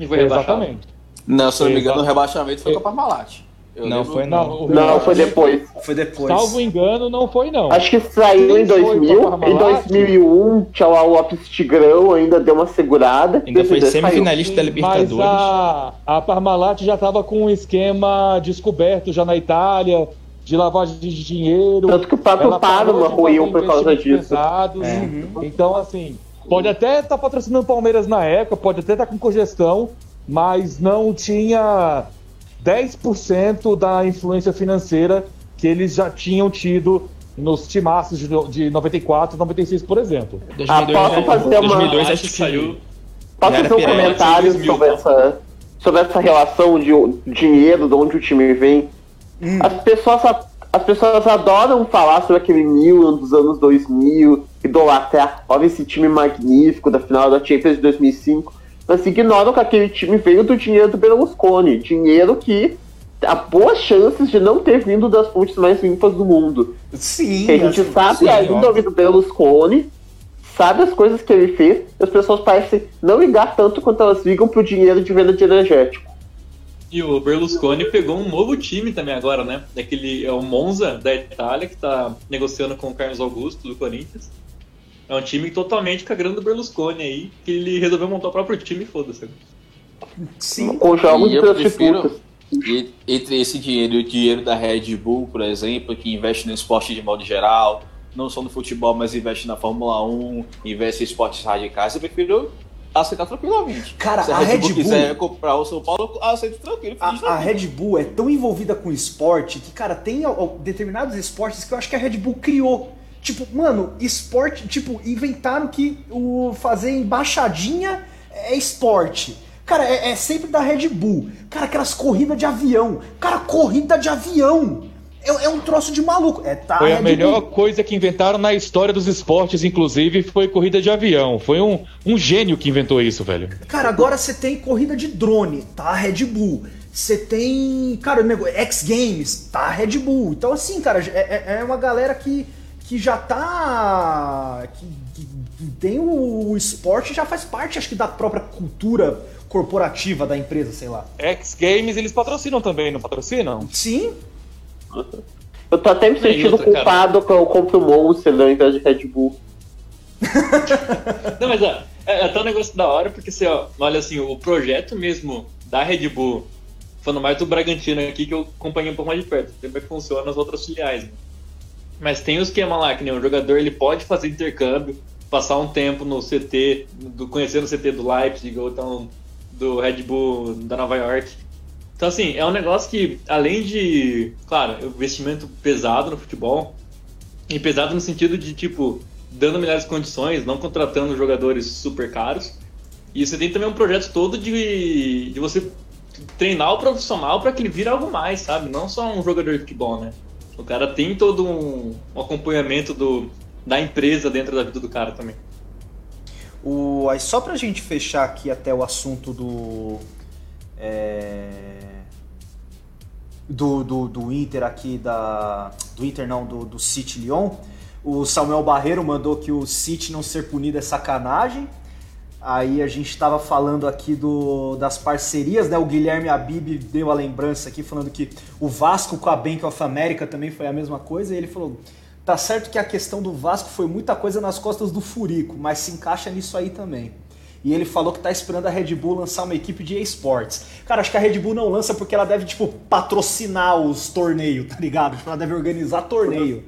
e foi rebaixado. Exatamente. Não, se eu não me engano, o rebaixamento foi com a Parmalat. Eu Não, lembro- foi não. Não, foi depois. Foi depois. Salvo engano, não foi não. Acho que saiu em Quem foi 2000. pra Em Parmalat? 2001, tinha lá o Lopes Tigrão, ainda deu uma segurada. Ainda foi 2002 saiu. semifinalista da Mas Libertadores. a, a Parmalat já estava com um esquema descoberto já na Itália, de lavagem de dinheiro. Tanto que o próprio Parma de ruiu por causa disso. pesados. É. Então, assim, pode até estar patrocinando o Palmeiras na época, pode até estar com congestão, mas não tinha 10% da influência financeira que eles já tinham tido nos timaços de, de 94, 96, por exemplo. 2002, Ah, posso fazer uma- 2002 Acho que saiu. Posso fazer um pirata, comentário 2000, sobre tá? essa, sobre essa relação de dinheiro, de onde o time vem? As, pessoas, as pessoas adoram falar sobre aquele Milan dos anos 2000, idolatrar, olha esse time magnífico da final da Champions de 2005, mas ignoram que aquele time veio do dinheiro do Berlusconi, dinheiro que há boas chances de não ter vindo das fontes mais limpas do mundo. Sim, Que a gente assim, sabe sim, ainda óbvio. do Berlusconi, sabe as coisas que ele fez, e as pessoas parecem não ligar tanto quanto elas ligam pro dinheiro de venda de energético. E o Berlusconi pegou um novo time também agora, né? Daquele, é o Monza da Itália, que tá negociando com o Carlos Augusto do Corinthians. É um time totalmente com a grana do Berlusconi aí, que ele resolveu montar o próprio time e foda-se. sim. Com jogos E eu prefiro, e- entre esse dinheiro e o dinheiro da Red Bull, por exemplo, que investe no esporte de modo geral, não só no futebol, mas investe na Fórmula 1, investe em esportes radicais, eu prefiro aceitar tranquilamente. Cara, Se a, a Red, Red Bull quiser comprar o São Paulo, eu aceito tranquilo. A, a. Red Bull é tão envolvida com esporte que, cara, tem determinados esportes que eu acho que a Red Bull criou. Tipo, mano, esporte, tipo, inventaram que o fazer embaixadinha é esporte. Cara, é, é sempre da Red Bull. Cara, aquelas corridas de avião. Cara, corrida de avião. É, é um troço de maluco. É, tá, Foi a Red melhor coisa que inventaram na história dos esportes, inclusive, foi corrida de avião. Foi um, um gênio que inventou isso, velho. Cara, agora você tem corrida de drone, tá? Red Bull. Você tem, cara, o negócio, X Games, tá? Red Bull. Então, assim, cara, é, é- é uma galera que, que já tá. Que, que- que tem o, o esporte já faz parte, acho que, da própria cultura corporativa da empresa, sei lá. X Games eles patrocinam também, não patrocinam? Sim, Eu tô até me sentindo outra, cara. culpado que eu compro o Monster ao invés de Red Bull. <laughs> Não, mas ó, é, é até um negócio da hora, porque você ó, olha assim, o projeto mesmo da Red Bull, falando mais do Bragantino aqui, que eu acompanhei um pouco mais de perto, como é que funciona as outras filiais. Né? Mas tem o esquema lá, que nem o jogador ele pode fazer intercâmbio, passar um tempo no CT, do, conhecendo o CT do Leipzig, ou então do Red Bull da Nova York. Então, assim, é um negócio que, além de, claro, investimento pesado no futebol, e pesado no sentido de, tipo, dando melhores condições, não contratando jogadores super caros. E você tem também um projeto todo de, de você treinar o profissional para que ele vire algo mais, sabe? Não só um jogador de futebol, né? O cara tem todo um, um acompanhamento do, da empresa dentro da vida do cara também. O, aí só pra gente fechar aqui até o assunto do. é, do, do, do Inter aqui, da. Do Inter não, do, do City Lyon. O Samuel Barreiro mandou que o City não ser punido é sacanagem. Aí a gente estava falando aqui do, das parcerias, né? O Guilherme Abib deu a lembrança aqui falando que o Vasco com a Bank of America também foi a mesma coisa. E ele falou: tá certo que a questão do Vasco foi muita coisa nas costas do Furico, mas se encaixa nisso aí também. E ele falou que tá esperando a Red Bull lançar uma equipe de esportes. Cara, acho que a Red Bull não lança porque ela deve, tipo, patrocinar os torneios, tá ligado? Tipo, ela deve organizar torneio.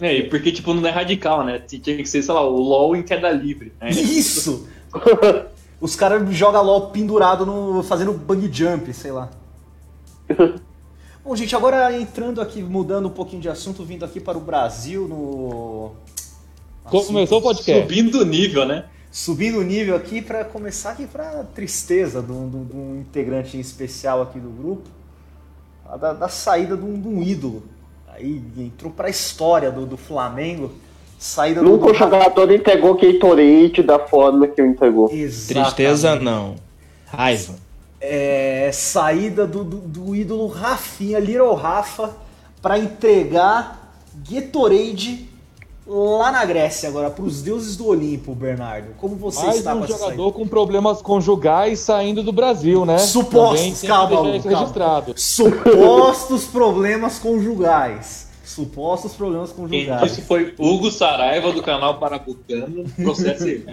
É, e porque, tipo, não é radical, né? Tinha que ser, sei lá, o LoL em queda livre. Né? Isso! <laughs> Os caras jogam LOL pendurado no. fazendo bug jump, sei lá. <laughs> Bom, gente, agora entrando aqui, mudando um pouquinho de assunto, vindo aqui para o Brasil no. Começou o podcast. Subindo o nível, né? Subindo o nível aqui para começar aqui para tristeza de um, de um integrante em especial aqui do grupo, a da, da saída de um, de um ídolo. Aí entrou para a história do, do Flamengo, saída do. Nunca do o jogador entregou Gatorade da forma que ele entregou. Exatamente. Tristeza não. Raiva. É, saída do, do, do ídolo Rafinha, Little Rafa, para entregar Gatorade lá na Grécia agora, pros deuses do Olimpo, Bernardo. Como você Mais está um com essa jogador com problemas conjugais saindo do Brasil, né? Supostos, calma, isso calma. registrado. Supostos problemas conjugais. Supostos problemas Quem conjugais. disse foi Hugo Saraiva do canal Parabucano. Processo <laughs> ele.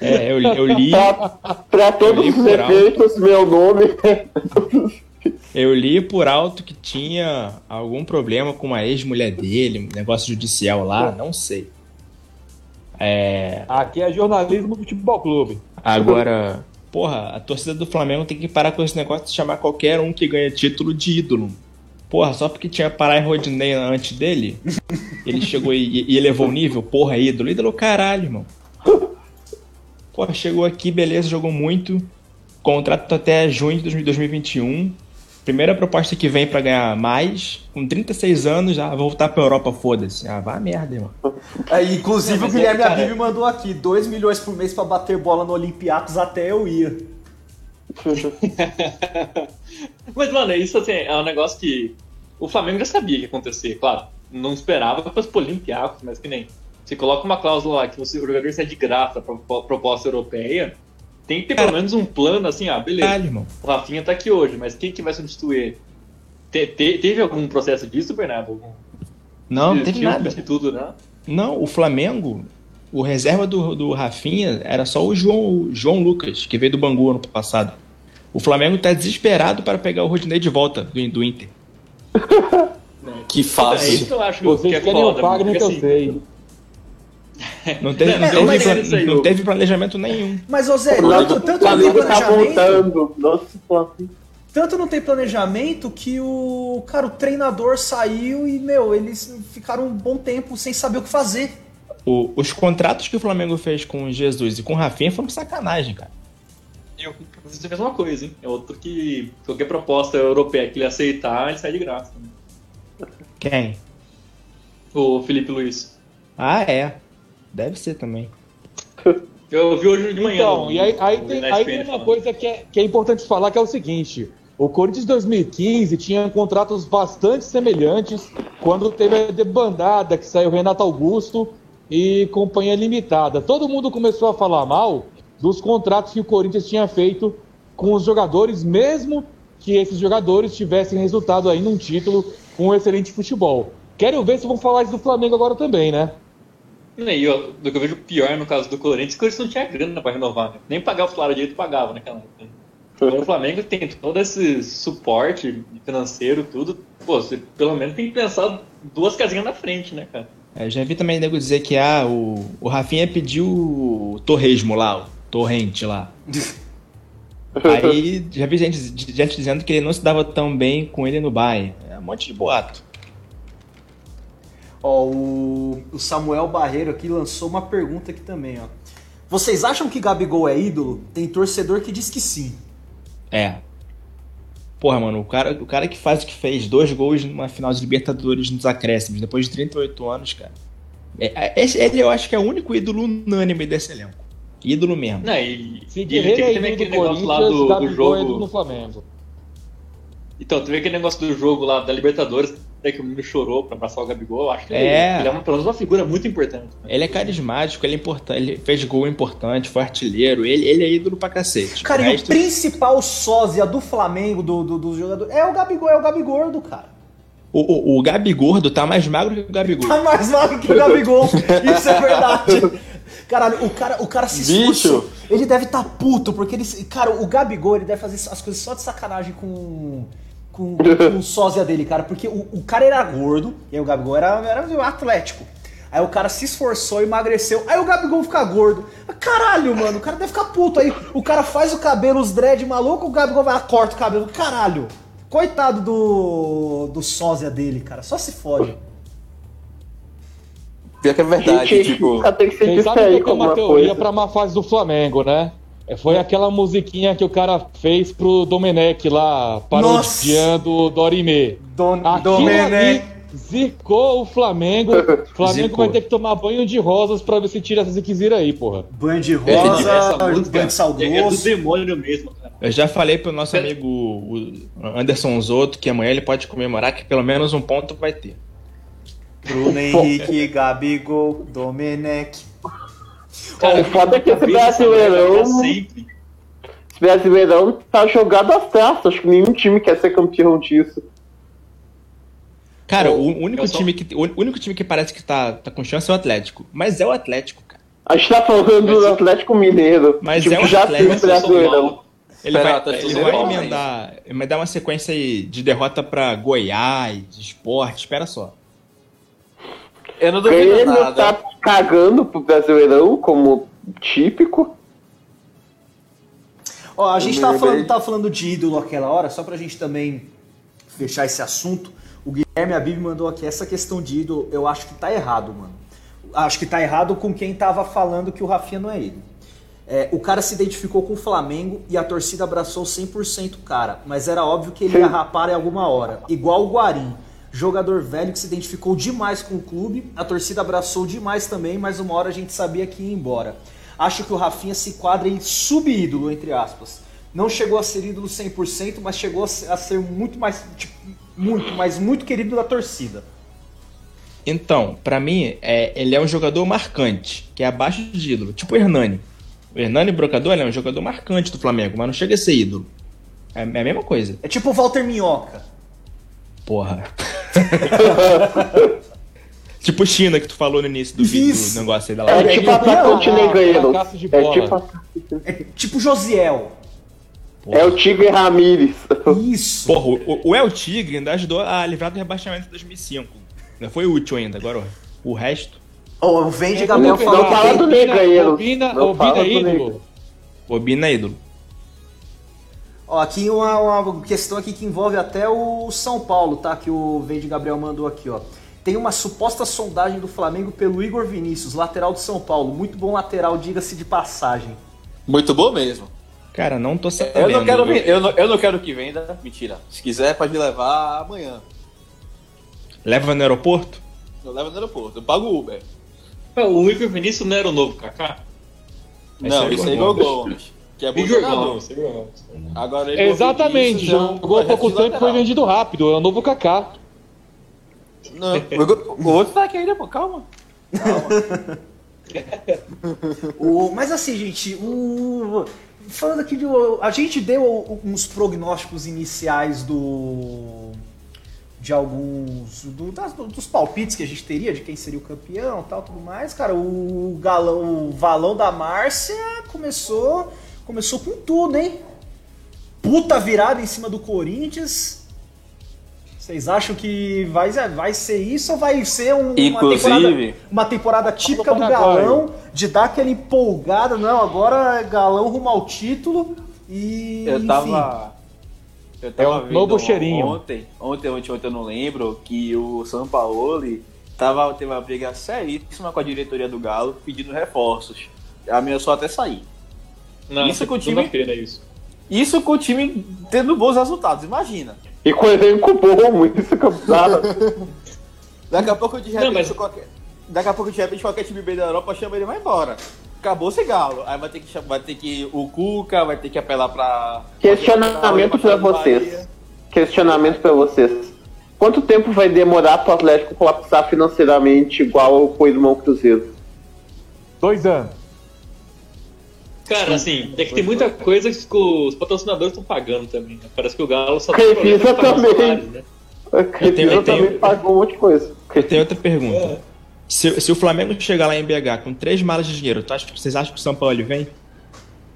É, eu, eu li, <laughs> Pra, pra todos li os efeitos, meu nome é. <laughs> eu li por alto que tinha algum problema com uma ex-mulher dele, um negócio judicial lá, não sei. É, Aqui é jornalismo do futebol clube. agora, porra, a torcida do Flamengo tem que parar com esse negócio de chamar qualquer um que ganha título de ídolo. Porra, só porque tinha Pará e Rodinei antes dele, ele chegou e, e elevou o nível, porra, ídolo. Ídolo caralho, irmão. Porra, chegou aqui, beleza, jogou muito. Contrato até junho de 2021. Primeira proposta que vem pra ganhar mais. Com 36 anos, já voltar pra Europa, foda-se. Ah, vai a merda, irmão. É, inclusive É, o Guilherme é, cara- Abib mandou aqui 2 milhões por mês pra bater bola no Olympiacos até eu ia. <laughs> Mas, mano, isso assim, é um negócio que o Flamengo já sabia que ia acontecer, claro. Não esperava para os Olympiacos, mas que nem. Você coloca uma cláusula lá que você- o jogador sai de graça pra pro- proposta europeia, tem que ter pelo menos um plano assim, ah, beleza. Caralho, irmão. O Rafinha tá aqui hoje, mas quem que vai substituir ele? Te- te- teve algum processo disso, Bernardo? Algum Não, não teve nada. de tudo, né? Não, o Flamengo, o reserva do, do Rafinha era só o João, o João Lucas, que veio do Bangu ano passado. O Flamengo tá desesperado para pegar o Rodinei de volta do, do Inter. <laughs> Que É fácil. isso que eu acho Vocês que é foda. Fagner porque, que eu assim, sei. <laughs> Não teve, Não, não não, teve, não teve planejamento nenhum. Mas, ô Zé, tanto, tanto não tem Flamengo tá planejamento. voltando. Nossa. Tanto não tem planejamento que o. Cara, o treinador saiu e, meu, eles ficaram um bom tempo sem saber o que fazer. O- os contratos que o Flamengo fez com o Jesus e com o Rafinha foram sacanagem, cara. Eu fiz a mesma coisa, hein? É outro que qualquer proposta europeia que ele aceitar, ele sai de graça. né? Quem? O Felipe Luiz. Ah, é. Deve ser também. <laughs> Eu vi hoje de manhã. Então, no- e aí, aí tem, aí tem uma falando. coisa que é, que é importante falar, que é o seguinte. O Corinthians 2015 tinha contratos bastante semelhantes quando teve a debandada que saiu Renato Augusto e Companhia Limitada. Todo mundo começou a falar mal dos contratos que o Corinthians tinha feito com os jogadores, mesmo que esses jogadores tivessem resultado aí num título com um excelente futebol. Quero ver se vão falar isso do Flamengo agora também, né? E eu, do que eu vejo pior no caso do Corinthians, é que o Corinthians não tinha grana pra renovar, né? Nem pagar o salário direito pagava naquela época. Então, o Flamengo tem todo esse suporte financeiro, tudo. Pô, você pelo menos tem que pensar duas casinhas na frente, né, cara? É, já vi também nego dizer que ah, o, o Rafinha pediu o torresmo lá, o torrente lá. <laughs> Aí já vi gente, gente dizendo que ele não se dava tão bem com ele no Bayern. É um monte de boato. Ó, o, o Samuel Barreiro aqui lançou uma pergunta aqui também, ó. Vocês acham que Gabigol é ídolo? Tem torcedor que diz que sim. É. Porra, mano, o cara, o cara que faz o que fez, dois gols numa final de Libertadores nos acréscimos, depois de 38 anos, cara. É, é- ele eu acho que é o único ídolo unânime desse elenco. Ídolo mesmo. Não, e, e ele teve é também aquele do negócio lá do, do é ídolo no jogo. Flamengo. Então, teve aquele negócio do jogo lá da Libertadores, até que o menino chorou pra abraçar o Gabigol. Eu acho que É. ele, ele é uma, pelo menos uma figura muito importante. Ele é carismático, ele é importante, ele fez gol importante, foi artilheiro, ele, ele é ídolo pra cacete. Cara, O e o resto- principal sósia do Flamengo, do, do, dos jogadores, é o Gabigol, é o Gabigordo, cara. o, o, o Gabigordo tá mais magro que o Gabigol. Tá mais magro que o Gabigol. Isso é verdade. Caralho, o cara, o cara se esforçou. Ele deve estar puto, porque ele. Cara, o Gabigol, ele deve fazer as coisas só de sacanagem com. Com, com o sósia dele, cara. Porque o, o cara era gordo, e aí o Gabigol era, era atlético. Aí o cara se esforçou, emagreceu. Aí o Gabigol fica gordo. Caralho, mano, o cara deve ficar puto. Aí o cara faz o cabelo, os dread maluco, o Gabigol vai lá, corta o cabelo. Caralho. Coitado do, do sósia dele, cara. Só se fode. Pior que é verdade, Gente, tipo. tem que ser Vocês sabem que distrair eu com tenho uma alguma teoria coisa. pra má fase do Flamengo, né? É, Foi aquela musiquinha que o cara fez pro Domenech lá, parodiando o Dorime. Don, Aquilo ali zicou o Flamengo. <laughs> O Flamengo Zicou. vai ter que tomar banho de rosas pra ver se tira essa ziquezira aí, porra. Banho de Essa rosa, música banho de sal é, é do demônio mesmo, cara. Eu já falei pro nosso amigo o Anderson Zoto que amanhã ele pode comemorar que pelo menos um ponto vai ter. Bruno <laughs> Henrique, Gabigol, Domenech. O foda é que esse brasileirão. pra sempre. Esse brasileirão tá jogado às traças. Acho que nenhum time quer ser campeão disso. Cara, Eu- o único, só- time que, o único time que parece que tá, tá com chance é o Atlético. Mas é o Atlético, cara. A gente tá falando Mas do Atlético Mineiro. Mas tipo, é um já Atlético, brasileirão. Ele Espera, vai, tá ele vai emendar, vai dar uma sequência aí de derrota pra Goiás, Esporte, espera só. Eu não duvido Grêmio nada. tá cagando pro Brasileirão, como típico. Ó, a gente tava falando, tava falando de ídolo aquela hora, só pra gente também fechar esse assunto. O Guilherme Abib mandou aqui essa questão de ídolo, eu acho que tá errado, mano. Acho que tá errado com quem tava falando que o Rafinha não é ídolo. É, o cara se identificou com o Flamengo e a torcida abraçou 100% o cara, mas era óbvio que ele ia rapar em alguma hora. Igual o Guarim, jogador velho que se identificou demais com o clube, a torcida abraçou demais também, mas uma hora a gente sabia que ia embora. Acho que o Rafinha se quadra em sub-ídolo, entre aspas. Não chegou a ser ídolo 100%, mas chegou a ser, muito mais, tipo, muito, mas muito querido da torcida. Então, pra mim, é, ele é um jogador marcante, que é abaixo de ídolo, tipo o Hernani. O Hernani Brocador é um jogador marcante do Flamengo, mas não chega a ser ídolo. É, é a mesma coisa. É tipo o Walter Minhoca. Porra. Tipo China que tu falou no início do vídeo Isso. do negócio aí da É live. tipo atacante negreiro. de É tipo, É tipo Josiel. é o Tigre Ramírez. Isso. Porra, o, o El Tigre ainda ajudou a livrar do rebaixamento em 2005. Ainda foi útil ainda, agora o, o resto. Ó, o Vende É, Gabriel não falou fala do Obina- Negreiro. Obina, Não Obina é do ídolo. Obina é ídolo. Ó, aqui uma, uma questão aqui que envolve até o São Paulo, tá? Que o Vende Gabriel mandou aqui, ó. Tem uma suposta sondagem do Flamengo pelo Igor Vinícius, lateral do São Paulo. Muito bom lateral, diga-se de passagem. Muito bom mesmo. Cara, não tô sabendo. Eu não quero, eu não, eu não quero que venda. Mentira. Se quiser, pode me levar amanhã. Leva no aeroporto? Eu levo no aeroporto. Eu pago o Uber. O Igor Vinícius não era o novo Kaká? Não, é isso é Igor Gomes. Que é bom Igor jogador. Gomes, Igor Gomes. Agora, Igor Exatamente, Vinícius um jogou há pouco tempo e foi vendido rápido. É o novo Kaká. Não, o, outro tá aqui ainda, pô. Calma. <laughs> O, mas assim, gente, o, falando aqui de. A gente deu uns prognósticos iniciais do. De alguns. do- das- dos palpites que a gente teria, de quem seria o campeão tal, tudo mais. Cara, o galão, o valão da Márcia começou. Começou com tudo, hein? Puta virada em cima do Corinthians. Vocês acham que vai, vai ser isso ou vai ser um- uma temporada, uma temporada típica do galão, de dar aquela empolgada, não, agora é galão rumo ao título e. Eu enfim. tava. Eu tava É um vendo novo cheirinho. Ontem, ontem, ontem, ontem, eu não lembro, que o São Paulo tava, teve uma briga seríssima com a diretoria do Galo, pedindo reforços. Ameaçou até sair. Não, Isso que o time- segunda-feira, isso. Isso com o time tendo bons resultados, imagina. E com elenco bom, <laughs> isso que eu precisava. Daqui a pouco, de repente, Não, mas- qualquer, daqui a pouco, de repente, qualquer time bem da Europa chama ele e vai embora. Acabou esse galo. Aí vai ter que vai ter que o Cuca, vai ter que apelar pra. Questionamento pra vocês. Questionamento pra vocês. Quanto tempo vai demorar pro Atlético colapsar financeiramente igual o irmão Cruzeiro? Dois anos. Cara, assim, é que tem muita coisa que os patrocinadores estão pagando também. né? Parece que o Galo só Crefisa tem problema com também. salários, né? A Crefisa eu tenho- também pagou um monte de coisa. Eu tenho outra pergunta. Se, se o Flamengo chegar lá em BH com três malas de dinheiro, tu acha, vocês acham que o São Paulo vem?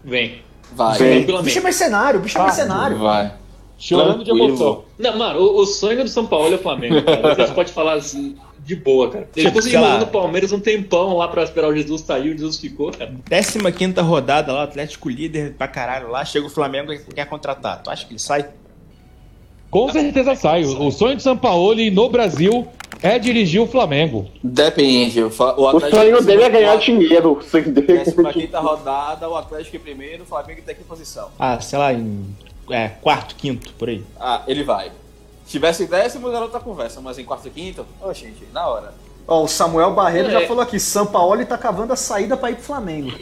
Vem. Vai. Vem. Bicho é mercenário, bicho é mercenário. Vai. Chorando de emoção. Não, mano, o, o sonho do São Paulo é o Flamengo, cara. A gente pode falar assim, de boa, cara. Ele Tipo, conseguiu sei lá. no Palmeiras um tempão lá pra esperar o Jesus sair, o Jesus ficou, cara. 15 rodada lá, Atlético líder pra caralho lá, chega o Flamengo e quer contratar. Tu acha que ele sai? Com certeza sai. O sonho de São Paulo no Brasil é dirigir o Flamengo. Depende. O, O Atlético sonho dele é ganhar dinheiro. É Décima quinta rodada, o Atlético em primeiro, o Flamengo em que posição. Ah, sei lá, em é, quarto, quinto, por aí. Ah, ele vai. Se tivesse décimo, era outra conversa, mas em quarto e quinto, ô gente, na hora. Ó, o Samuel Barreiro É. já falou aqui, São Paulo tá cavando a saída pra ir pro Flamengo.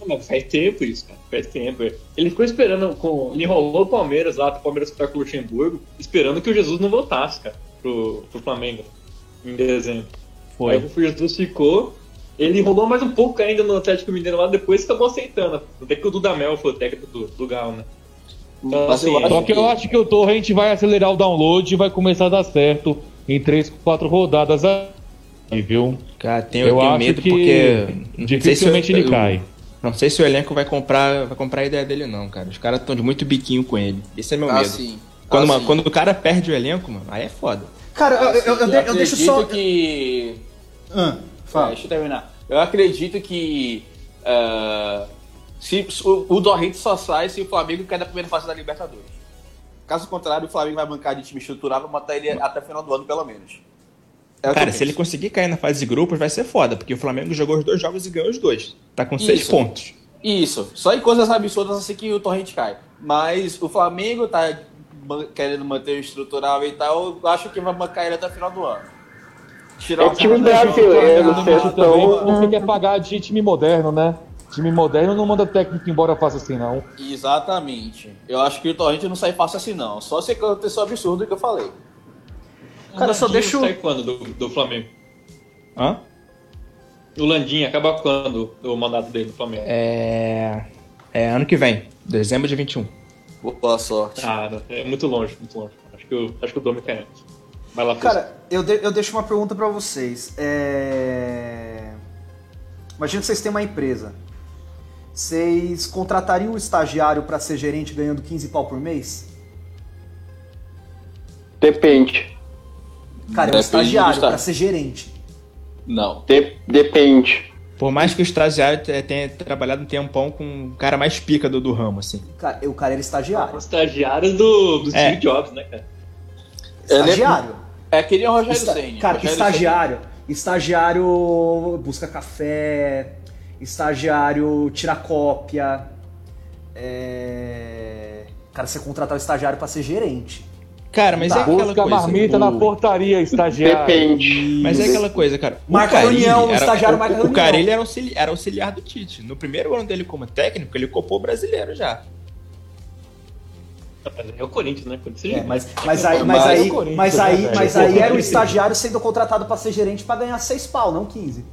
Não, Mas faz tempo isso, cara. Faz tempo. Ele ficou esperando com. Ele enrolou o Palmeiras lá, o Palmeiras ficar com o Luxemburgo, esperando que o Jesus não voltasse, cara, pro, pro Flamengo. em dezembro. Foi. Aí o Jesus ficou. Ele rolou mais um pouco ainda no Atlético Mineiro lá, depois acabou aceitando. Até que o Dudamel foi o técnico do, do Galo, né? Então, eu assim, acho Só que eu acho que o Torrent vai acelerar o download e vai começar a dar certo em 3, 4 rodadas aí, viu? Cara, tenho, Eu eu tenho acho medo que porque. dificilmente eu- ele eu- cai. Não sei se o elenco vai comprar, vai comprar a ideia dele, não, cara. Os caras estão de muito biquinho com ele. Esse é meu Ah, medo. sim. Quando, Ah, uma- sim. quando o cara perde o elenco, mano, aí é foda. Cara, eu, Ah, eu- eu de- eu deixo acredito só. que Ah, É, fala. deixa eu terminar. Eu acredito que ah, se, o, o Dorrente só sai se o Flamengo cair na primeira fase da Libertadores. Caso contrário, o Flamengo vai bancar de time estruturado e matar ele até o final do ano, pelo menos. É Cara, se ele conseguir cair na fase de grupos, vai ser foda, porque o Flamengo jogou os dois jogos e ganhou os dois. Tá com seis Isso. pontos. Isso, só em coisas absurdas assim que o Torrente cai. Mas o Flamengo tá querendo manter o estrutural e tal, eu acho que vai bancar ele até o final do ano. Tirar É o time brasileiro, Também vocês estão. porque quer pagar de time moderno, né? Time moderno não manda técnico embora fácil assim, não. Exatamente. Eu acho que o Torrente não sai fácil assim, não. Só se acontecer o absurdo que eu falei. Cara, eu só Landinho deixo- sai quando do, do Flamengo? Hã? O Landinho acaba quando o mandato dele no Flamengo? É. É ano que vem, dezembro de 21. Boa sorte. Ah, é muito longe, muito longe. Acho que, o- acho que o Domi cai antes. Vai lá, Cara, eu, de- eu deixo uma pergunta pra vocês. É... Imagina que vocês têm uma empresa. Vocês contratariam um estagiário pra ser gerente ganhando 15 pau por mês? Depende. Cara, é um Depende estagiário esta- pra ser gerente. Não. De- depende. Por mais que o estagiário te- tenha trabalhado um tempão com o cara mais pica do, do ramo, assim. Cara, o cara era estagiário. Os estagiários do, do É. Steve Jobs, né, cara? Estagiário. É que nem o Rogério Esta- Ceni. Cara, Rogério estagiário. Estagiário busca café. Estagiário tira cópia. É... Cara, você contratar o estagiário pra ser gerente. Cara, mas Tá. é aquela Busca coisa. marmita o- na portaria, estagiário. Depende. Mas é aquela coisa, cara. O Marca reunião, o estagiário o- marca O reunião. Carilli era auxiliar, era auxiliar do Tite. No primeiro ano dele como técnico, ele copou o brasileiro já. É o Corinthians, né? Corinthians É, mas, mas aí, mas Mas aí, o Corinthians, mas né, aí, velho? mas aí era o estagiário sendo contratado pra ser gerente pra ganhar 6 pau, não 15.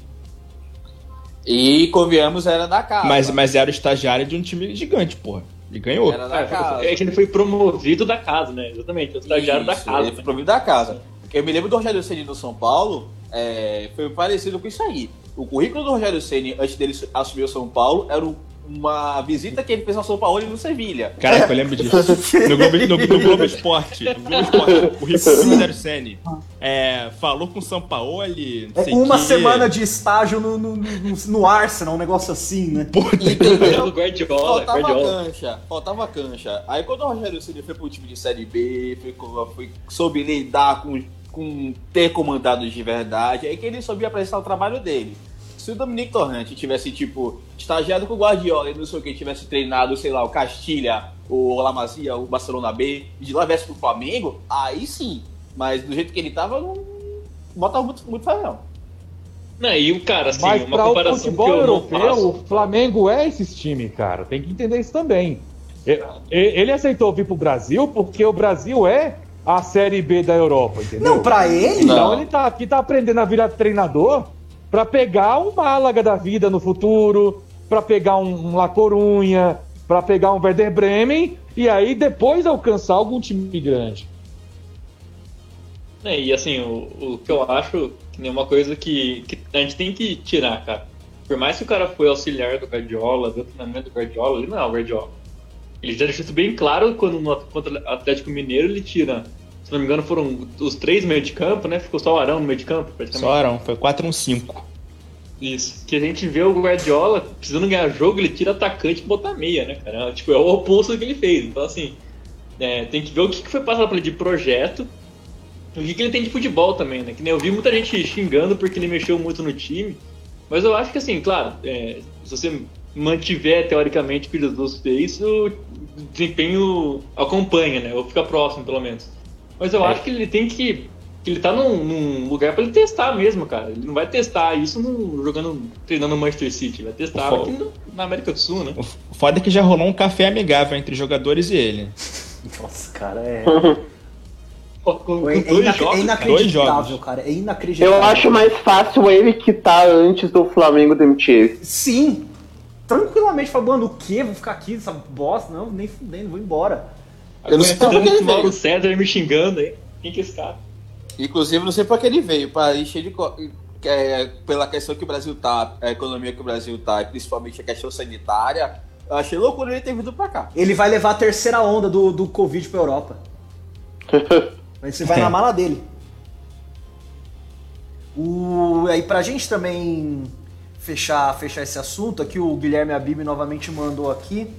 E convenhamos, era da casa. Mas, mas era o estagiário de um time gigante, porra. Ele ganhou. Era da É, casa. é que ele foi promovido da casa, né? Exatamente, o estagiário da Isso, casa. Ele foi promovido da casa. Porque eu me lembro do Rogério Ceni no São Paulo, é, foi parecido com isso aí. O currículo do Rogério Ceni antes dele assumir o São Paulo era um- uma visita que ele fez ao São Paulo e no Sevilha. Caraca, eu lembro disso. No Globo, no, no Globo Esporte. No Globo Esporte. O Ricardo Senni. <laughs> É, falou com o Sampaoli. não É uma que- semana de estágio no, no, no, no Arsenal, um negócio assim, né? E tem- Era o Guardiola, faltava Guardiola. cancha, faltava cancha. Aí quando o Rogério Ceni foi pro time de Série B, foi, com- foi, soube lidar com, com ter comandados de verdade, aí que ele soube apresentar o trabalho dele. Se o Dominique Torrante tivesse, tipo, estagiado com o Guardiola e não sei o que, tivesse treinado, sei lá, o Castilha, o Lamazia, o Barcelona B, e de lá viesse pro Flamengo, aí sim. Mas do jeito que ele tava, não bota muito, muito fé, não. Não, e o cara, assim, Mas uma para o comparação que futebol eu não europeu, faço. o Flamengo é esses times, cara. Tem que entender isso também. Ele aceitou vir pro Brasil porque o Brasil é a Série B da Europa, entendeu? Não, pra ele, Então Não. ele tá aqui tá aprendendo a virar treinador pra pegar um Málaga da vida no futuro, pra pegar um, um La Corunha, pra pegar um Werder Bremen e aí depois alcançar algum time grande. É, e assim, o, o que eu acho que é uma coisa que, que a gente tem que tirar, cara. Por mais que o cara foi auxiliar do Guardiola, do treinamento do Guardiola, ele não é o Guardiola. Ele já deixou isso bem claro quando no contra o Atlético Mineiro ele tira. Se não me engano, foram os três meio de campo, né? Ficou só o Arão no meio de campo, praticamente. Só Arão, foi 4-1-5. Isso. Que a gente vê o Guardiola precisando ganhar jogo, ele tira atacante e bota meia, né, cara? Tipo, é o oposto do que ele fez. Então, assim, é, tem que ver o que foi passado pra ele de projeto e o que que ele tem de futebol também, né? Que nem eu vi muita gente xingando porque ele mexeu muito no time. Mas eu acho que, assim, claro, é, se você mantiver teoricamente o que o Jesus fez, o desempenho acompanha, né? Ou fica próximo, pelo menos. Mas eu acho que ele tem que. que ele tá num, num lugar pra ele testar mesmo, cara. Ele não vai testar isso no, jogando, treinando no Manchester City. Vai testar aqui no- na América do Sul, né? O foda é que já rolou um café amigável entre jogadores e ele. Nossa, cara, é. <laughs> Com, com É, é dois inac- jogos, é inacreditável, jogos. cara. É inacreditável. Eu acho mais fácil ele quitar antes do Flamengo demitir ele. Sim. Tranquilamente, falando, mano, o quê? Vou ficar aqui, essa bosta? Não, nem fudendo, vou embora. Eu não sei pra que ele Mauro veio. César me xingando aí. Quem que é esse cara? Inclusive, não sei pra que ele veio, pra encher de. co- é, pela questão que o Brasil tá, a economia que o Brasil tá, e principalmente a questão sanitária, eu achei loucura ele ter vindo pra cá. Ele vai levar a terceira onda do, do Covid pra Europa. <laughs> Você vai na mala dele. O, aí pra gente também fechar, fechar esse assunto, aqui o Guilherme Abib novamente mandou aqui.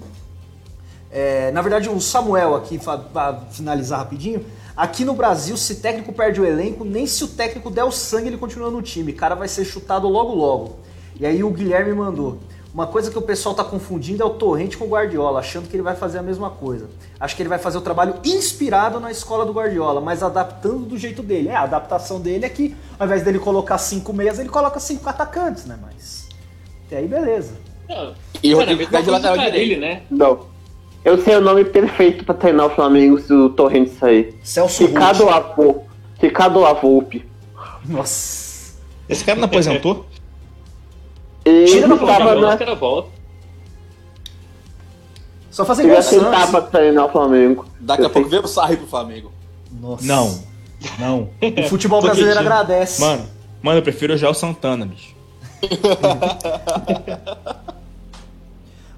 É, na verdade, o Samuel aqui, para finalizar rapidinho. Aqui no Brasil, se técnico perde o elenco, nem se o técnico der o sangue, ele continua no time. O cara vai ser chutado logo logo. E aí o Guilherme mandou. Uma coisa que o pessoal tá confundindo é o Torrente com o Guardiola, achando que ele vai fazer a mesma coisa. Acho que ele vai fazer o trabalho inspirado na escola do Guardiola, mas adaptando do jeito dele. É, a adaptação dele é que, ao invés dele colocar cinco meias, ele coloca cinco atacantes, né? Mas. Até aí, beleza. Não, E o Rodrigo fica de lateral direito. Carilli, né? Não. Eu sei o nome perfeito pra treinar o Flamengo se o Torrente sair. Celso Ricardo. Lavou. Ricardo Lavolpe. Nossa. Esse cara não aposentou? Ele Tira Pô, tava na. caras voltam. Só fazer Ele Santos. pra treinar o Flamengo. Daqui Eu a pouco vem o Sarri pro Flamengo. Nossa. Não. Não. O futebol brasileiro agradece. Mano, mano, eu prefiro já o Santana, bicho. <laughs> <laughs>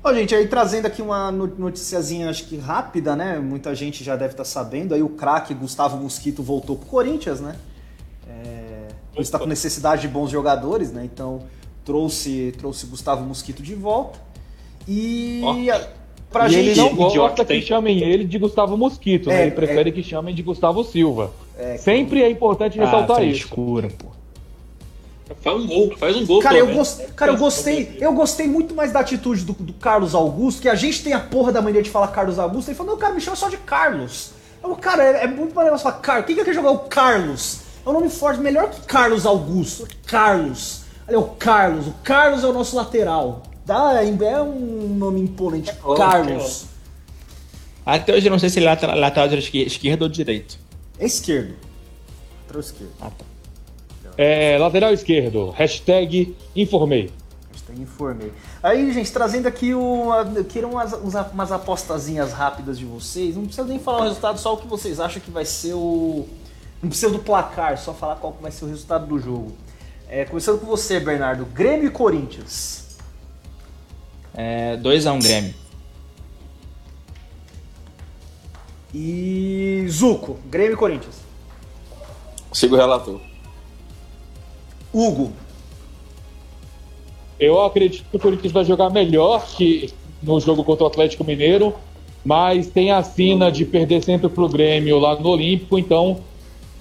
Ó, gente, aí trazendo aqui uma no- noticiazinha, acho que rápida, né? Muita gente já deve estar sabendo. Aí o craque Gustavo Mosquito voltou pro Corinthians, né? É, ele está com necessidade de bons jogadores, né? Então trouxe, trouxe Gustavo Mosquito de volta. E a- pra e gente. ele não idiota gosta que chamem ele de Gustavo Mosquito, É, né? Ele prefere que chamem de Gustavo Silva. É, Sempre é importante Ah, ressaltar isso. escura, pô. Faz um gol, faz um gol. Cara, eu, gost... cara, eu gostei, eu gostei muito mais da atitude do, do Carlos Augusto, que a gente tem a porra da mania de falar Carlos Augusto. Ele falou, não, cara, me chama só de Carlos. Eu, cara, é, é muito mais legal falar Carlos. Quem que quer jogar o Carlos? É um nome forte, melhor que Carlos Augusto. Carlos. Olha, o Carlos. O Carlos é o nosso lateral. Dá, é um nome imponente. bom, Carlos. Até hoje eu não sei se ele é lateral, lateral esquer- esquerdo ou direito. É esquerdo. Lateral esquerdo. Ah, tá. É, lateral esquerdo, hashtag informei. Hashtag informei. Aí, gente, trazendo aqui o. Eu quero umas, uns- umas apostazinhas rápidas de vocês. Não precisa nem falar o resultado, só o que vocês acham que vai ser o. Não precisa do placar, só falar qual que vai ser o resultado do jogo. É, começando com você, Bernardo. Grêmio e Corinthians. É 2x1 Grêmio. E. Zuco, Grêmio e Corinthians. Sigo o relator. Hugo. Eu acredito que o Corinthians vai jogar melhor que no jogo contra o Atlético Mineiro, mas tem a sina de perder sempre pro Grêmio lá no Olímpico, então.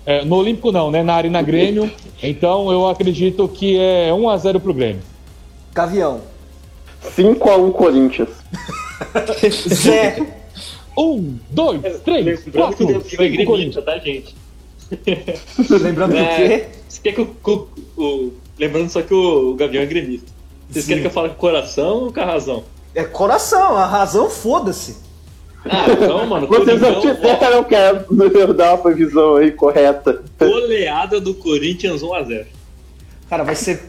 é, no Olímpico não, né? Na Arena Grêmio. Então eu acredito que é 1x0 pro Grêmio. Gavião. 5x1 Corinthians. <laughs> Zé. Um, dois, três, Lembrando que quatro. o Deus vai cinco, Corinthians. gremista, tá, gente? <laughs> Lembrando do É, quê? Você quer que o, o- o- Lembrando só que o, o Gavião é gremista. Vocês Sim. querem que eu fale com o coração ou com a razão? É coração, a razão foda-se. Ah, então, mano, <laughs> Vocês não tiveram que eu dar uma previsão aí correta. goleada do Corinthians 1x0. Cara, vai ser.